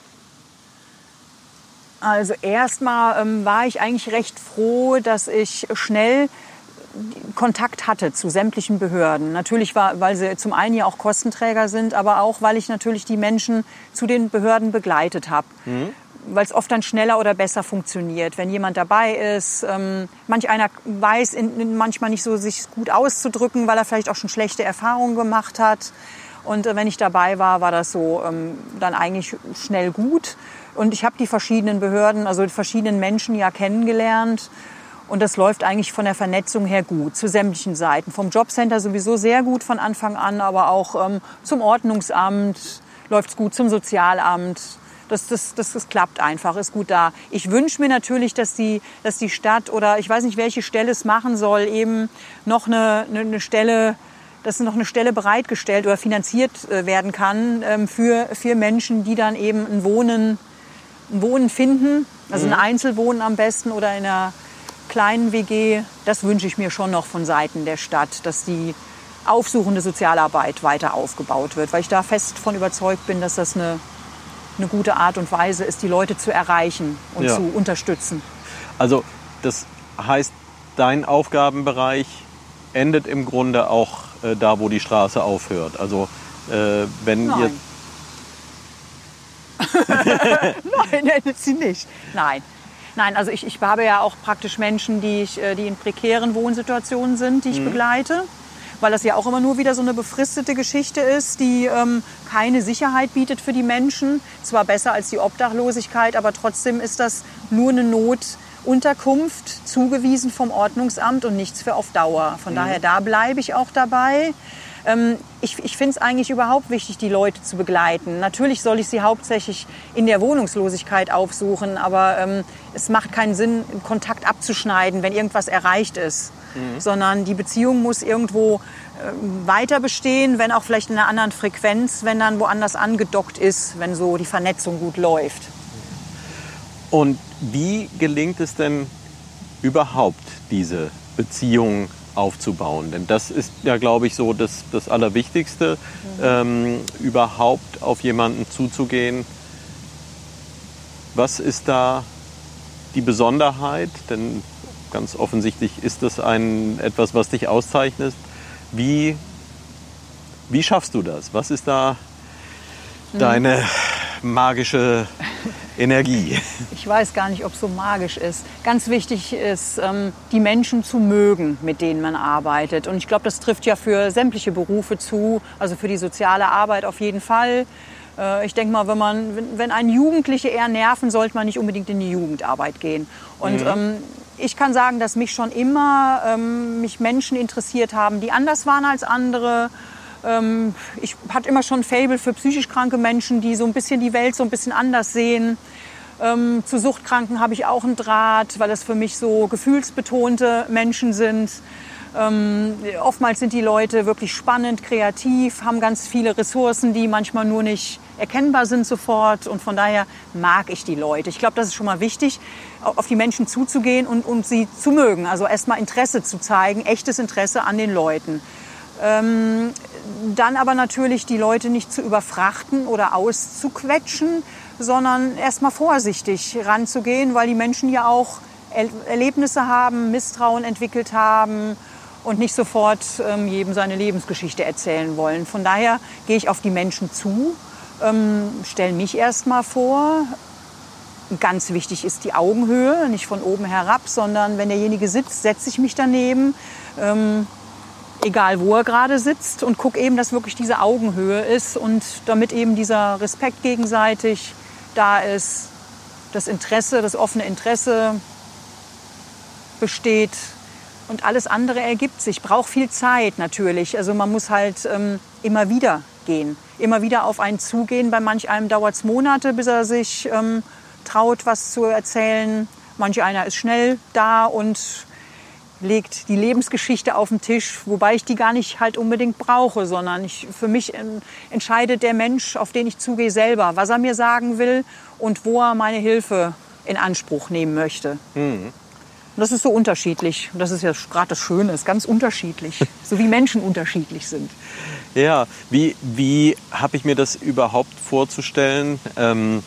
Also erstmal ähm, war ich eigentlich recht froh, dass ich schnell Kontakt hatte zu sämtlichen Behörden. Natürlich, war, weil sie zum einen ja auch Kostenträger sind, aber auch, weil ich natürlich die Menschen zu den Behörden begleitet habe. Mhm. Weil es oft dann schneller oder besser funktioniert, wenn jemand dabei ist. Ähm, manch einer weiß in, manchmal nicht so, sich gut auszudrücken, weil er vielleicht auch schon schlechte Erfahrungen gemacht hat. Und äh, wenn ich dabei war, war das so ähm, dann eigentlich schnell gut. Und ich habe die verschiedenen Behörden, also die verschiedenen Menschen ja kennengelernt. Und das läuft eigentlich von der Vernetzung her gut, zu sämtlichen Seiten. Vom Jobcenter sowieso sehr gut von Anfang an, aber auch ähm, zum Ordnungsamt läuft es gut, zum Sozialamt. Das, das, das, das klappt einfach, ist gut da. Ich wünsche mir natürlich, dass die, dass die Stadt oder ich weiß nicht, welche Stelle es machen soll, eben noch eine, eine Stelle dass noch eine Stelle bereitgestellt oder finanziert äh, werden kann ähm, für, für Menschen, die dann eben ein Wohnen Wohnen finden, also ein mhm. Einzelwohnen am besten oder in einer kleinen WG, das wünsche ich mir schon noch von Seiten der Stadt, dass die aufsuchende Sozialarbeit weiter aufgebaut wird, weil ich da fest von überzeugt bin, dass das eine, eine gute Art und Weise ist, die Leute zu erreichen und ja. zu unterstützen. Also das heißt, dein Aufgabenbereich endet im Grunde auch äh, da, wo die Straße aufhört. Also äh, wenn Nein. ihr Nein, nein, sie nicht. Nein. Nein, also ich, ich habe ja auch praktisch Menschen, die, ich, äh, die in prekären Wohnsituationen sind, die ich begleite. Weil das ja auch immer nur wieder so eine befristete Geschichte ist, die ähm, keine Sicherheit bietet für die Menschen. Zwar besser als die Obdachlosigkeit, aber trotzdem ist das nur eine Notunterkunft, zugewiesen vom Ordnungsamt und nichts für auf Dauer. Von daher, da bleibe ich auch dabei. Ähm, ich ich finde es eigentlich überhaupt wichtig, die Leute zu begleiten. Natürlich soll ich sie hauptsächlich in der Wohnungslosigkeit aufsuchen, aber ähm, es macht keinen Sinn, Kontakt abzuschneiden, wenn irgendwas erreicht ist. Sondern die Beziehung muss irgendwo ähm, weiter bestehen, wenn auch vielleicht in einer anderen Frequenz, wenn dann woanders angedockt ist, wenn so die Vernetzung gut läuft. Und wie gelingt es denn überhaupt, diese Beziehung aufzubauen? Denn das ist ja, glaube ich, so das, das Allerwichtigste, ähm, überhaupt auf jemanden zuzugehen. Was ist da die Besonderheit? Denn ganz offensichtlich ist das ein, etwas, was dich auszeichnet. Wie, wie schaffst du das? Was ist da deine magische Energie? Ich weiß gar nicht, ob es so magisch ist. Ganz wichtig ist, ähm, die Menschen zu mögen, mit denen man arbeitet. Und ich glaube, das trifft ja für sämtliche Berufe zu, also für die soziale Arbeit auf jeden Fall. Äh, Ich denke mal, wenn man, wenn, einen Jugendliche eher nerven, sollte man nicht unbedingt in die Jugendarbeit gehen. Und ähm, ich kann sagen, dass mich schon immer ähm, mich Menschen interessiert haben, die anders waren als andere. Ähm, ich hatte immer schon ein Fable für psychisch kranke Menschen, die so ein bisschen die Welt so ein bisschen anders sehen. Ähm, zu Suchtkranken habe ich auch einen Draht, weil das für mich so gefühlsbetonte Menschen sind. Ähm, oftmals sind die Leute wirklich spannend, kreativ, haben ganz viele Ressourcen, die manchmal nur nicht erkennbar sind sofort. Und von daher mag ich die Leute. Ich glaube, das ist schon mal wichtig, auf die Menschen zuzugehen und, und sie zu mögen. Also erstmal Interesse zu zeigen, echtes Interesse an den Leuten. Ähm, dann aber natürlich die Leute nicht zu überfrachten oder auszuquetschen, sondern erstmal vorsichtig ranzugehen, weil die Menschen ja auch Er Erlebnisse haben, Misstrauen entwickelt haben und nicht sofort ähm, jedem seine Lebensgeschichte erzählen wollen. Von daher gehe ich auf die Menschen zu, ähm, stelle mich erstmal vor. Ganz wichtig ist die Augenhöhe, nicht von oben herab, sondern wenn derjenige sitzt, setze ich mich daneben. Ähm, egal wo er gerade sitzt und gucke eben, dass wirklich diese Augenhöhe ist und damit eben dieser Respekt gegenseitig da ist, das Interesse, das offene Interesse besteht und alles andere ergibt sich. Braucht viel Zeit natürlich. Also man muss halt ähm, immer wieder gehen, immer wieder auf einen zugehen. Bei manch einem dauert es Monate, bis er sich ähm, traut, was zu erzählen. Manch einer ist schnell da und legt die Lebensgeschichte auf den Tisch, wobei ich die gar nicht halt unbedingt brauche, sondern ich, für mich entscheidet der Mensch, auf den ich zugehe, selber, was er mir sagen will und wo er meine Hilfe in Anspruch nehmen möchte. Und das ist so unterschiedlich. Und das ist ja gerade das Schöne, ist ganz unterschiedlich, so wie Menschen unterschiedlich sind. Ja, wie, wie habe ich mir das überhaupt vorzustellen? Ähm,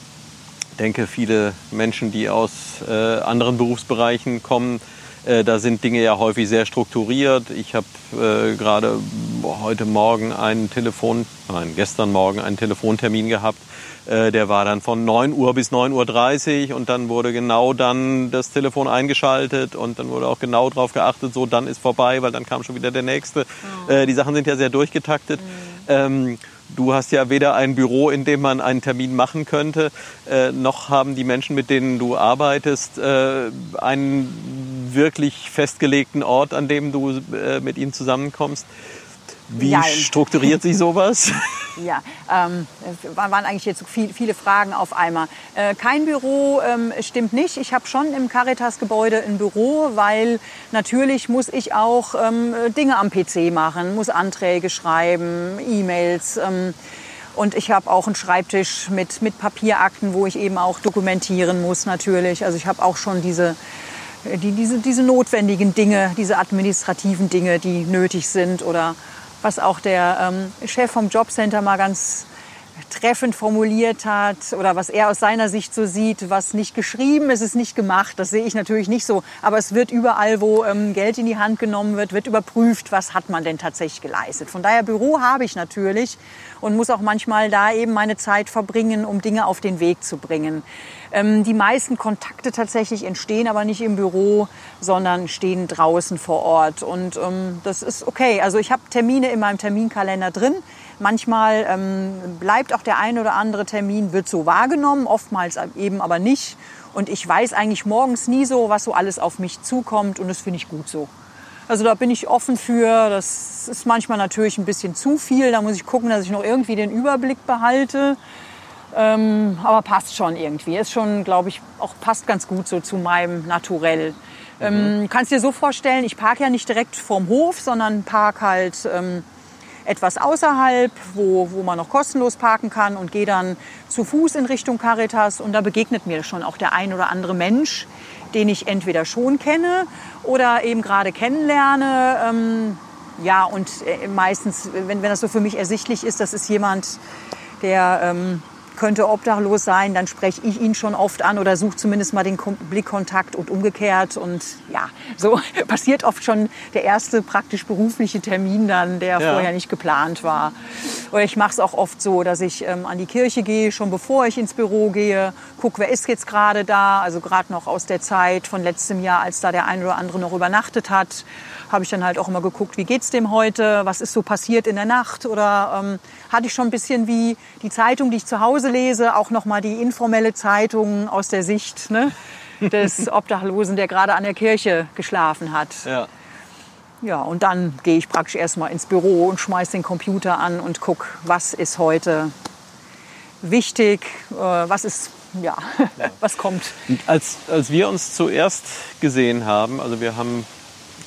denke, viele Menschen, die aus äh, anderen Berufsbereichen kommen, äh, da sind Dinge ja häufig sehr strukturiert. Ich habe äh, gerade heute Morgen einen Telefon, nein, gestern Morgen einen Telefontermin gehabt. Äh, der war dann von 9 Uhr bis 9.30 Uhr und dann wurde genau dann das Telefon eingeschaltet und dann wurde auch genau darauf geachtet, so dann ist vorbei, weil dann kam schon wieder der nächste. Äh, die Sachen sind ja sehr durchgetaktet. Ähm, Du hast ja weder ein Büro, in dem man einen Termin machen könnte, äh, noch haben die Menschen, mit denen du arbeitest, äh, einen wirklich festgelegten Ort, an dem du äh, mit ihnen zusammenkommst. Wie Jein. strukturiert sich sowas? Ja, ähm, es waren eigentlich jetzt viel, viele Fragen auf einmal. Äh, kein Büro ähm, stimmt nicht. Ich habe schon im Caritas-Gebäude ein Büro, weil natürlich muss ich auch ähm, Dinge am PC machen, muss Anträge schreiben, E-Mails. Ähm, und ich habe auch einen Schreibtisch mit, mit Papierakten, wo ich eben auch dokumentieren muss natürlich. Also ich habe auch schon diese, die, diese, diese notwendigen Dinge, diese administrativen Dinge, die nötig sind oder was auch der ähm, Chef vom Jobcenter mal ganz treffend formuliert hat oder was er aus seiner Sicht so sieht, was nicht geschrieben ist, ist nicht gemacht. Das sehe ich natürlich nicht so. Aber es wird überall, wo ähm, Geld in die Hand genommen wird, wird überprüft, was hat man denn tatsächlich geleistet. Von daher Büro habe ich natürlich und muss auch manchmal da eben meine Zeit verbringen, um Dinge auf den Weg zu bringen. Ähm, die meisten Kontakte tatsächlich entstehen aber nicht im Büro, sondern stehen draußen vor Ort. Und ähm, das ist okay. Also ich habe Termine in meinem Terminkalender drin. Manchmal ähm, bleibt auch der ein oder andere Termin, wird so wahrgenommen, oftmals eben aber nicht. Und ich weiß eigentlich morgens nie so, was so alles auf mich zukommt und das finde ich gut so. Also da bin ich offen für. Das ist manchmal natürlich ein bisschen zu viel. Da muss ich gucken, dass ich noch irgendwie den Überblick behalte. Ähm, aber passt schon irgendwie. Ist schon, glaube ich, auch passt ganz gut so zu meinem Naturell. Ähm, mhm. kannst dir so vorstellen, ich parke ja nicht direkt vorm Hof, sondern park halt ähm, etwas außerhalb, wo, wo man noch kostenlos parken kann und gehe dann zu Fuß in Richtung Caritas und da begegnet mir schon auch der ein oder andere Mensch, den ich entweder schon kenne oder eben gerade kennenlerne. Ähm, ja, und äh, meistens, wenn, wenn das so für mich ersichtlich ist, das ist jemand, der ähm, könnte obdachlos sein, dann spreche ich ihn schon oft an oder suche zumindest mal den Blickkontakt und umgekehrt. Und ja, so passiert oft schon der erste praktisch berufliche Termin dann, der ja. vorher nicht geplant war. Oder ich mache es auch oft so, dass ich ähm, an die Kirche gehe, schon bevor ich ins Büro gehe, gucke, wer ist jetzt gerade da. Also gerade noch aus der Zeit von letztem Jahr, als da der ein oder andere noch übernachtet hat habe ich dann halt auch immer geguckt, wie geht's dem heute, was ist so passiert in der Nacht oder ähm, hatte ich schon ein bisschen wie die Zeitung, die ich zu Hause lese, auch noch mal die informelle Zeitung aus der Sicht ne, des Obdachlosen, der gerade an der Kirche geschlafen hat. Ja. Ja, und dann gehe ich praktisch erstmal ins Büro und schmeiße den Computer an und gucke, was ist heute wichtig, äh, was ist ja, ja, was kommt. Als, als wir uns zuerst gesehen haben, also wir haben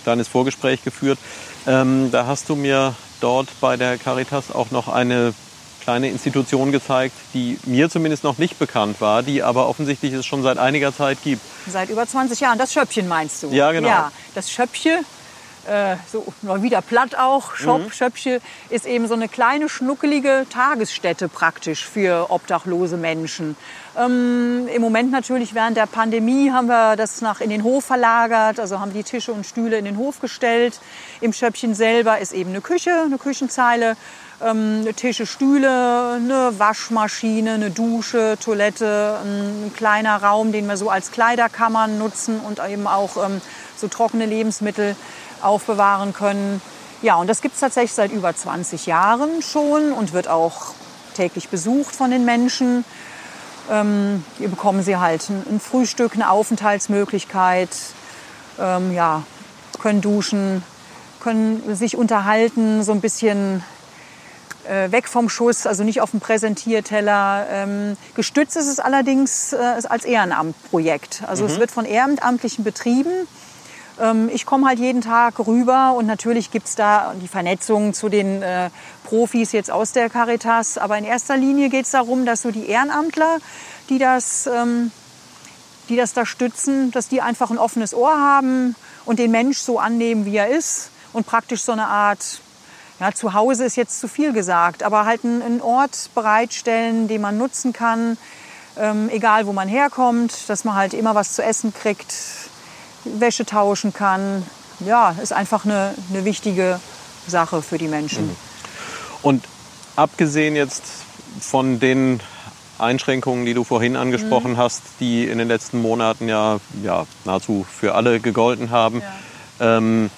kleines Vorgespräch geführt. Ähm, da hast du mir dort bei der Caritas auch noch eine kleine Institution gezeigt, die mir zumindest noch nicht bekannt war, die aber offensichtlich es schon seit einiger Zeit gibt. Seit über 20 Jahren. Das Schöppchen meinst du? Ja, genau. Ja, das Schöppchen äh, so mal wieder platt auch, Shop, mhm. Schöppche, ist eben so eine kleine, schnuckelige Tagesstätte praktisch für obdachlose Menschen. Ähm, Im Moment natürlich während der Pandemie haben wir das nach in den Hof verlagert, also haben die Tische und Stühle in den Hof gestellt. Im Schöppchen selber ist eben eine Küche, eine Küchenzeile, ähm, Tische, Stühle, eine Waschmaschine, eine Dusche, Toilette, ein, kleiner Raum, den wir so als Kleiderkammern nutzen und eben auch ähm, so trockene Lebensmittel aufbewahren können. Ja, und das gibt es tatsächlich seit über 20 Jahren schon und wird auch täglich besucht von den Menschen. Ähm, hier bekommen sie halt ein, Frühstück, eine Aufenthaltsmöglichkeit, ähm, ja, können duschen, können sich unterhalten, so ein bisschen weg vom Schuss, also nicht auf dem Präsentierteller. Ähm, gestützt ist es allerdings äh, als Ehrenamtprojekt. Also mhm. es wird von Ehrenamtlichen betrieben. Ähm, ich komme halt jeden Tag rüber und natürlich gibt es da die Vernetzung zu den äh, Profis jetzt aus der Caritas. Aber in erster Linie geht es darum, dass so die Ehrenamtler, die das, ähm, die das da stützen, dass die einfach ein offenes Ohr haben und den Mensch so annehmen, wie er ist und praktisch so eine Art ja, zu Hause ist jetzt zu viel gesagt, aber halt einen, Ort bereitstellen, den man nutzen kann, ähm, egal wo man herkommt, dass man halt immer was zu essen kriegt, Wäsche tauschen kann. Ja, ist einfach eine, eine wichtige Sache für die Menschen. Mhm. Und abgesehen jetzt von den Einschränkungen, die du vorhin angesprochen mhm. hast, die in den letzten Monaten ja, ja nahezu für alle gegolten haben, ja. ähm,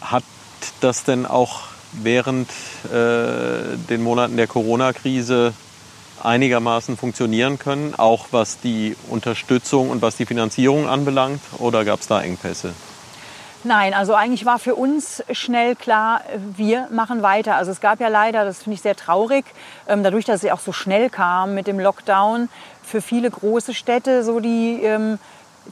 hat das denn auch während äh, den Monaten der Corona-Krise einigermaßen funktionieren können, auch was die Unterstützung und was die Finanzierung anbelangt? Oder gab es da Engpässe? Nein, also eigentlich war für uns schnell klar, wir machen weiter. Also es gab ja leider, das finde ich sehr traurig, ähm, dadurch, dass es auch so schnell kam mit dem Lockdown, für viele große Städte so die ähm,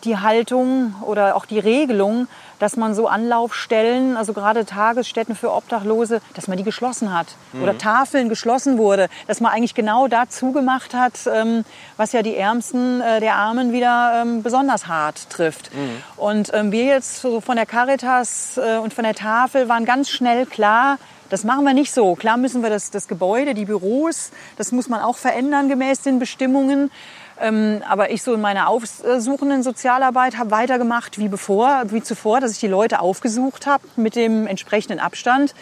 die Haltung oder auch die Regelung, dass man so Anlaufstellen, also gerade Tagesstätten für Obdachlose, dass man die geschlossen hat mhm. oder Tafeln geschlossen wurde, dass man eigentlich genau da zugemacht hat, ähm, was ja die Ärmsten äh, der Armen wieder ähm, besonders hart trifft. Mhm. Und ähm, wir jetzt so von der Caritas äh, und von der Tafel waren ganz schnell klar, Das machen wir nicht so. Klar müssen wir das, das Gebäude, die Büros, das muss man auch verändern gemäß den Bestimmungen. Ähm, aber ich so in meiner aufsuchenden Sozialarbeit habe weitergemacht wie bevor, wie zuvor, dass ich die Leute aufgesucht habe mit dem entsprechenden Abstand.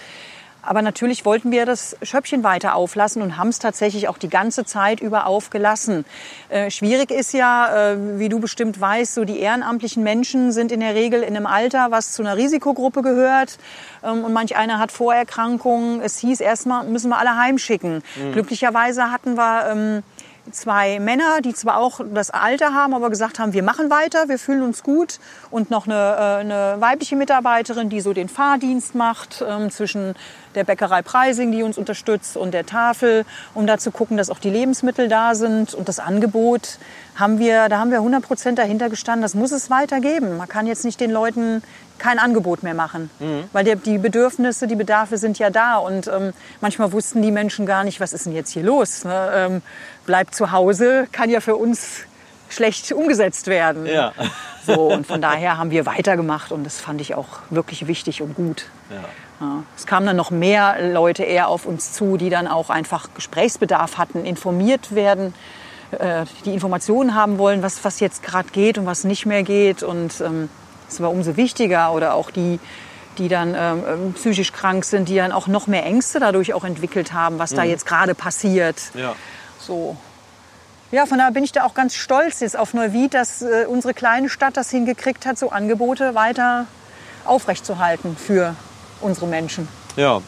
Aber natürlich wollten wir das Schöppchen weiter auflassen und haben es tatsächlich auch die ganze Zeit über aufgelassen. Äh, schwierig ist ja, äh, wie du bestimmt weißt, so die ehrenamtlichen Menschen sind in der Regel in einem Alter, was zu einer Risikogruppe gehört. Ähm, und manch einer hat Vorerkrankungen. Es hieß erstmal, müssen wir alle heimschicken. Mhm. Glücklicherweise hatten wir ähm, zwei Männer, die zwar auch das Alter haben, aber gesagt haben, wir machen weiter, wir fühlen uns gut. Und noch eine, äh, eine weibliche Mitarbeiterin, die so den Fahrdienst macht ähm, zwischen der Bäckerei Preising, die uns unterstützt, und der Tafel, um da zu gucken, dass auch die Lebensmittel da sind. Und das Angebot haben wir, da haben wir 100 Prozent dahinter gestanden, das muss es weitergeben. Man kann jetzt nicht den Leuten kein Angebot mehr machen. Mhm. Weil die, die, Bedürfnisse, die Bedarfe sind ja da. Und ähm, manchmal wussten die Menschen gar nicht, was ist denn jetzt hier los. Ne? Ähm, bleibt zu Hause, kann ja für uns schlecht umgesetzt werden. Ja. So, und von daher haben wir weitergemacht und das fand ich auch wirklich wichtig und gut. Ja. Ja. Es kamen dann noch mehr Leute eher auf uns zu, die dann auch einfach Gesprächsbedarf hatten, informiert werden, äh, die Informationen haben wollen, was, was jetzt gerade geht und was nicht mehr geht. Und ähm, es war umso wichtiger. Oder auch die, die dann ähm, ähm, psychisch krank sind, die dann auch noch mehr Ängste dadurch auch entwickelt haben, was mhm. da jetzt gerade passiert. Ja. So. Ja, von daher bin ich da auch ganz stolz jetzt auf Neuwied, dass äh, unsere kleine Stadt das hingekriegt hat, so Angebote weiter aufrechtzuerhalten für unsere Menschen. Ja,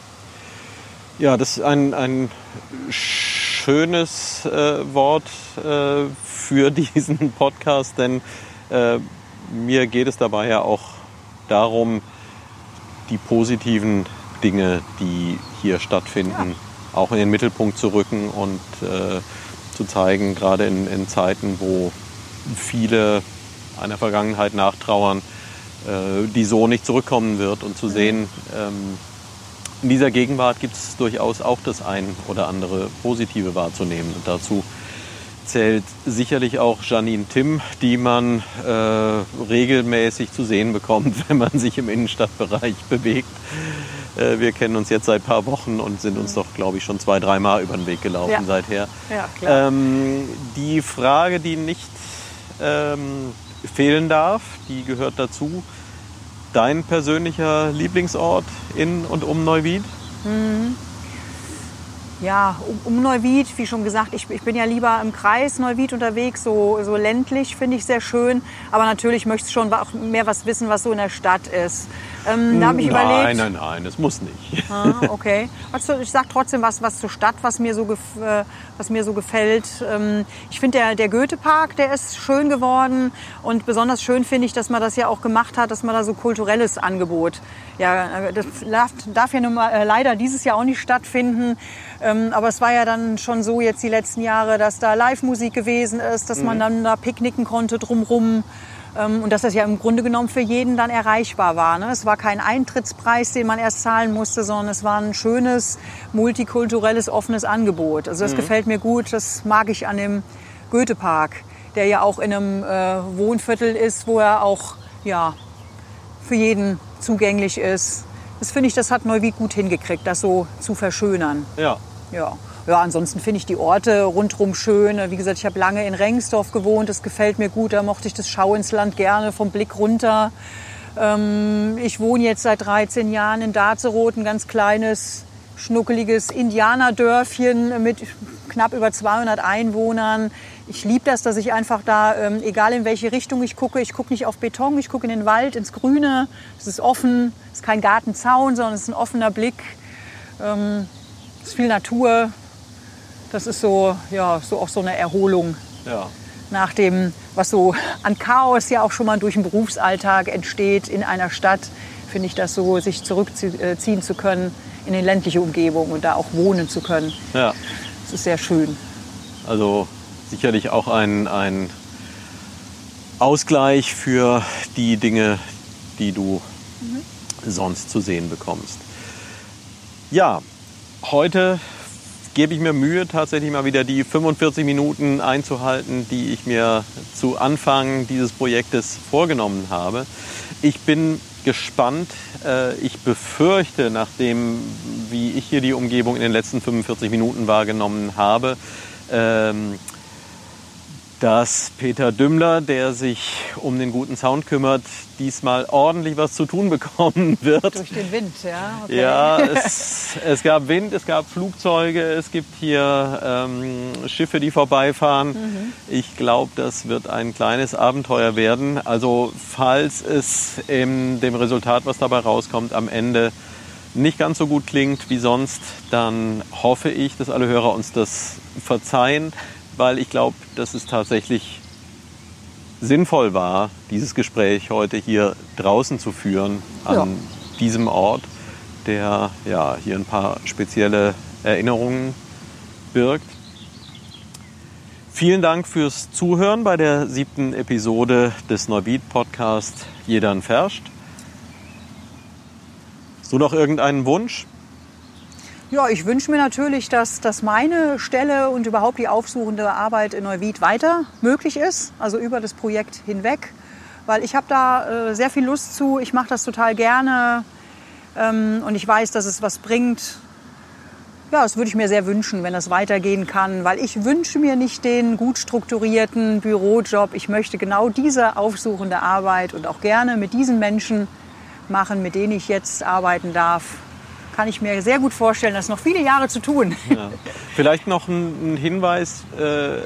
ja das ist ein, ein schönes äh, Wort äh, für diesen Podcast, denn äh, mir geht es dabei ja auch darum, die positiven Dinge, die hier stattfinden, ja. auch in den Mittelpunkt zu rücken und äh, zu zeigen, gerade in, in, Zeiten, wo viele einer Vergangenheit nachtrauern, äh, die so nicht zurückkommen wird und zu mhm. sehen, ähm, in dieser Gegenwart gibt es durchaus auch das ein oder andere Positive wahrzunehmen. Und dazu zählt sicherlich auch Janine Tim, die man äh, regelmäßig zu sehen bekommt, wenn man sich im Innenstadtbereich bewegt. Äh, wir kennen uns jetzt seit ein paar Wochen und sind uns doch, glaube ich, schon zwei, dreimal über den Weg gelaufen ja. seither. Ja, klar. Ähm, die Frage, die nicht ähm, fehlen darf, die gehört dazu. Dein persönlicher Lieblingsort in und um Neuwied? Mhm. Ja, um, um, Neuwied, wie schon gesagt, ich, ich, bin ja lieber im Kreis Neuwied unterwegs, so, so ländlich finde ich sehr schön. Aber natürlich möchte ich schon auch mehr was wissen, was so in der Stadt ist. Ähm, da habe ich nein, überlegt. Nein, nein, nein, es muss nicht. Ah, okay. Also ich sage trotzdem was, was zur Stadt, was mir so, äh, was mir so gefällt. Ähm, ich finde der, der Goethe-Park, der ist schön geworden. Und besonders schön finde ich, dass man das ja auch gemacht hat, dass man da so kulturelles Angebot. Ja, äh, das darf, darf ja nun mal, äh, leider dieses Jahr auch nicht stattfinden. Ähm, aber es war ja dann schon so jetzt die letzten Jahre, dass da Live-Musik gewesen ist, dass mhm. man dann da picknicken konnte drumrum. Ähm, und dass das ja im Grunde genommen für jeden dann erreichbar war. Ne? Es war kein Eintrittspreis, den man erst zahlen musste, sondern es war ein schönes, multikulturelles, offenes Angebot. Also das mhm. gefällt mir gut, das mag ich an dem Goethe-Park, der ja auch in einem äh, Wohnviertel ist, wo er auch ja, für jeden zugänglich ist. Das finde ich, das hat Neuwied gut hingekriegt, das so zu verschönern. Ja. Ja. Ja, ansonsten finde ich die Orte rundherum schön. Wie gesagt, ich habe lange in Rengsdorf gewohnt. Das gefällt mir gut. Da mochte ich das Schau ins Land gerne vom Blick runter. Ähm, ich wohne jetzt seit 13 Jahren in Darzeroth, ein ganz kleines, schnuckeliges Indianerdörfchen mit knapp über 200 Einwohnern. Ich liebe das, dass ich einfach da, ähm, egal in welche Richtung ich gucke, ich gucke nicht auf Beton, ich gucke in den Wald, ins Grüne. Es ist offen, es ist kein Gartenzaun, sondern es ist ein offener Blick. Ähm, es ist viel Natur. Das ist so, ja, so auch so eine Erholung. Ja. Nach dem, was so an Chaos ja auch schon mal durch den Berufsalltag entsteht in einer Stadt, finde ich das so, sich zurückziehen zu können in eine ländliche Umgebung und da auch wohnen zu können. Ja. Das ist sehr schön. Also sicherlich auch ein, ein Ausgleich für die Dinge, die du mhm. sonst zu sehen bekommst. Ja, heute gebe ich mir Mühe, tatsächlich mal wieder die 45 Minuten einzuhalten, die ich mir zu Anfang dieses Projektes vorgenommen habe. Ich bin gespannt. Äh, ich befürchte, nachdem, wie ich hier die Umgebung in den letzten 45 Minuten wahrgenommen habe, ähm, dass Peter Dümmler, der sich um den guten Sound kümmert, diesmal ordentlich was zu tun bekommen wird. Durch den Wind, ja. Okay. Ja, es, es, gab Wind, es gab Flugzeuge, es gibt hier ähm, Schiffe, die vorbeifahren. Mhm. Ich glaube, das wird ein kleines Abenteuer werden. Also falls es in dem Resultat, was dabei rauskommt, am Ende nicht ganz so gut klingt wie sonst, dann hoffe ich, dass alle Hörer uns das verzeihen weil ich glaube, dass es tatsächlich sinnvoll war, dieses Gespräch heute hier draußen zu führen, an ja. diesem Ort, der ja hier ein paar spezielle Erinnerungen birgt. Vielen Dank fürs Zuhören bei der siebten Episode des Neubiet Podcast Jedern Ferscht. Hast du noch irgendeinen Wunsch? Ja, ich wünsche mir natürlich, dass, dass meine Stelle und überhaupt die aufsuchende Arbeit in Neuwied weiter möglich ist, also über das Projekt hinweg, weil ich habe da äh, sehr viel Lust zu, ich mache das total gerne. Ähm, und ich weiß, dass es was bringt. Ja, das würde ich mir sehr wünschen, wenn das weitergehen kann, weil ich wünsche mir nicht den gut strukturierten Bürojob. Ich möchte genau diese aufsuchende Arbeit und auch gerne mit diesen Menschen machen, mit denen ich jetzt arbeiten darf kann ich mir sehr gut vorstellen, das noch viele Jahre zu tun. Ja. Vielleicht noch ein, Hinweis, äh,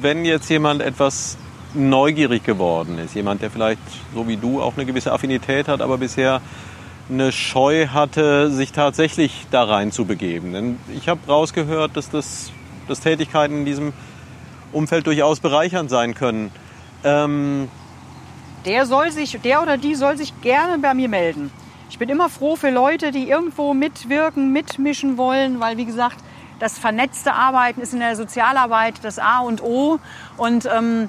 wenn jetzt jemand etwas neugierig geworden ist, jemand, der vielleicht so wie du auch eine gewisse Affinität hat, aber bisher eine Scheu hatte, sich tatsächlich da rein zu begeben. Denn ich habe rausgehört, dass, das, dass Tätigkeiten in diesem Umfeld durchaus bereichernd sein können. Ähm der soll sich, der oder die soll sich gerne bei mir melden. Ich bin immer froh für Leute, die irgendwo mitwirken, mitmischen wollen, weil wie gesagt, das vernetzte Arbeiten ist in der Sozialarbeit das A und O. Und ähm,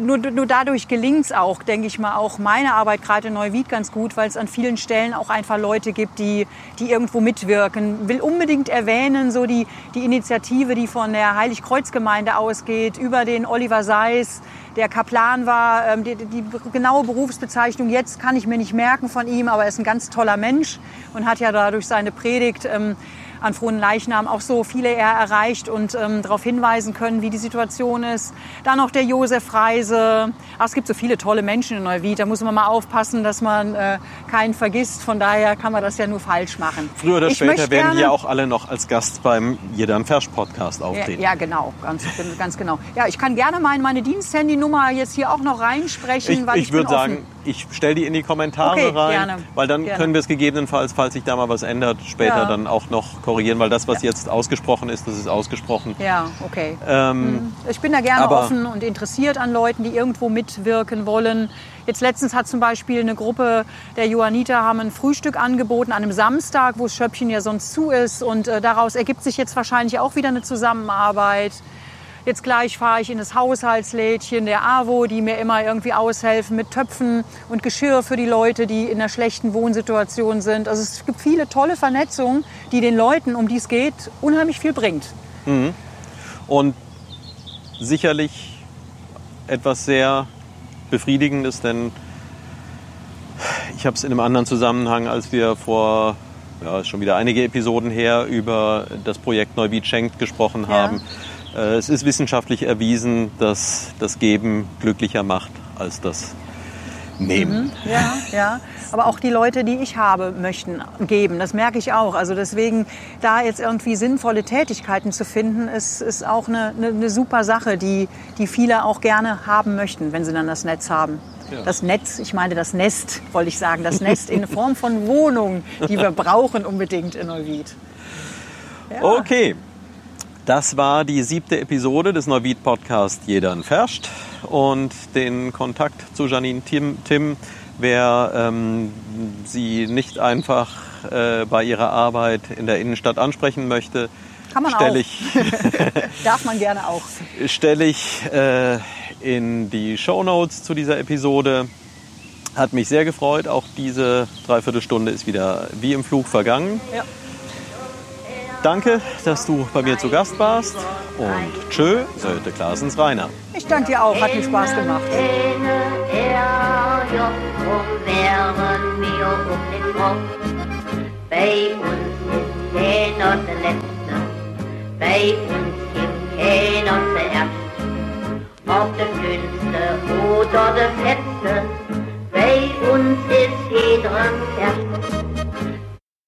nur, nur dadurch gelingt es auch, denke ich mal, auch meine Arbeit gerade in Neuwied ganz gut, weil es an vielen Stellen auch einfach Leute gibt, die, die irgendwo mitwirken. Will unbedingt erwähnen, so die, die Initiative, die von der Heiligkreuzgemeinde ausgeht, über den Oliver Seis, der Kaplan war. Ähm, die, die, genaue Berufsbezeichnung jetzt kann ich mir nicht merken von ihm, aber er ist ein ganz toller Mensch und hat ja dadurch seine Predigt ähm, an frohen Leichnam auch so viele er erreicht und ähm, darauf hinweisen können, wie die Situation ist. Dann noch der Josef Reise. Ach, es gibt so viele tolle Menschen in Neuwied. Da muss man mal aufpassen, dass man äh, keinen vergisst. Von daher kann man das ja nur falsch machen. Früher oder ich später werden ja auch alle noch als Gast beim Jedan Fersch Podcast auftreten. Ja, ja, genau, ganz, ganz genau. Ja, ich kann gerne meine, meine Diensthandynummer jetzt hier auch noch reinsprechen. Ich, weil ich, ich würde sagen, ich stelle die in die Kommentare okay, rein, gerne, weil dann gerne. können wir es gegebenenfalls, falls sich da mal was ändert, später ja. dann auch noch korrigieren, weil das, was ja. jetzt ausgesprochen ist, das ist ausgesprochen. Ja, okay. Ähm, mhm. ich bin da gerne offen und interessiert an Leuten, die irgendwo mitwirken wollen. Jetzt letztens hat zum Beispiel eine Gruppe der Johanniter haben ein Frühstück angeboten an einem Samstag, wo das Schöppchen ja sonst zu ist und äh, daraus ergibt sich jetzt wahrscheinlich auch wieder eine Zusammenarbeit. Jetzt gleich fahre ich in das Haushaltslädchen der AWO, die mir immer irgendwie aushelfen mit Töpfen und Geschirr für die Leute, die in einer schlechten Wohnsituation sind. Also es gibt viele tolle Vernetzungen, die den Leuten, um die es geht, unheimlich viel bringt. Mhm. Und sicherlich etwas sehr Befriedigendes, denn ich habe es in einem anderen Zusammenhang, als wir vor ja, schon wieder einige Episoden her über das Projekt Neubiet schenkt gesprochen haben. Ja äh, es ist wissenschaftlich erwiesen, dass das Geben glücklicher macht als das Nehmen. Mhm, ja, ja. Aber auch die Leute, die ich habe, möchten geben. Das merke ich auch. Also deswegen, da jetzt irgendwie sinnvolle Tätigkeiten zu finden, ist, ist auch eine, eine, eine super Sache, die, die viele auch gerne haben möchten, wenn sie dann das Netz haben. Ja. Das Netz, ich meine das Nest, wollte ich sagen, das Nest in Form von Wohnung, die wir brauchen unbedingt in Neuwied. Ja. Okay, das war die siebte Episode des Neuwied Podcast Jedern Ferscht. Und den Kontakt zu Janine Tim, Tim wer ähm, sie nicht einfach äh, bei ihrer Arbeit in der Innenstadt ansprechen möchte, kann man stelle ich, Darf man gerne auch. Stelle ich äh, in die Show Notes zu dieser Episode. Hat mich sehr gefreut. Auch diese Dreiviertelstunde ist wieder wie im Flug vergangen. Ja. Danke, dass du bei mir zu Gast warst und tschö, Sölte Klaasens Rainer. Ich danke dir auch, hat mir Spaß gemacht. Bei uns ist keiner der Letzte, bei uns gibt keiner zuerst. Ob der Dünnste oder der Fetzte, bei uns ist jeder erst.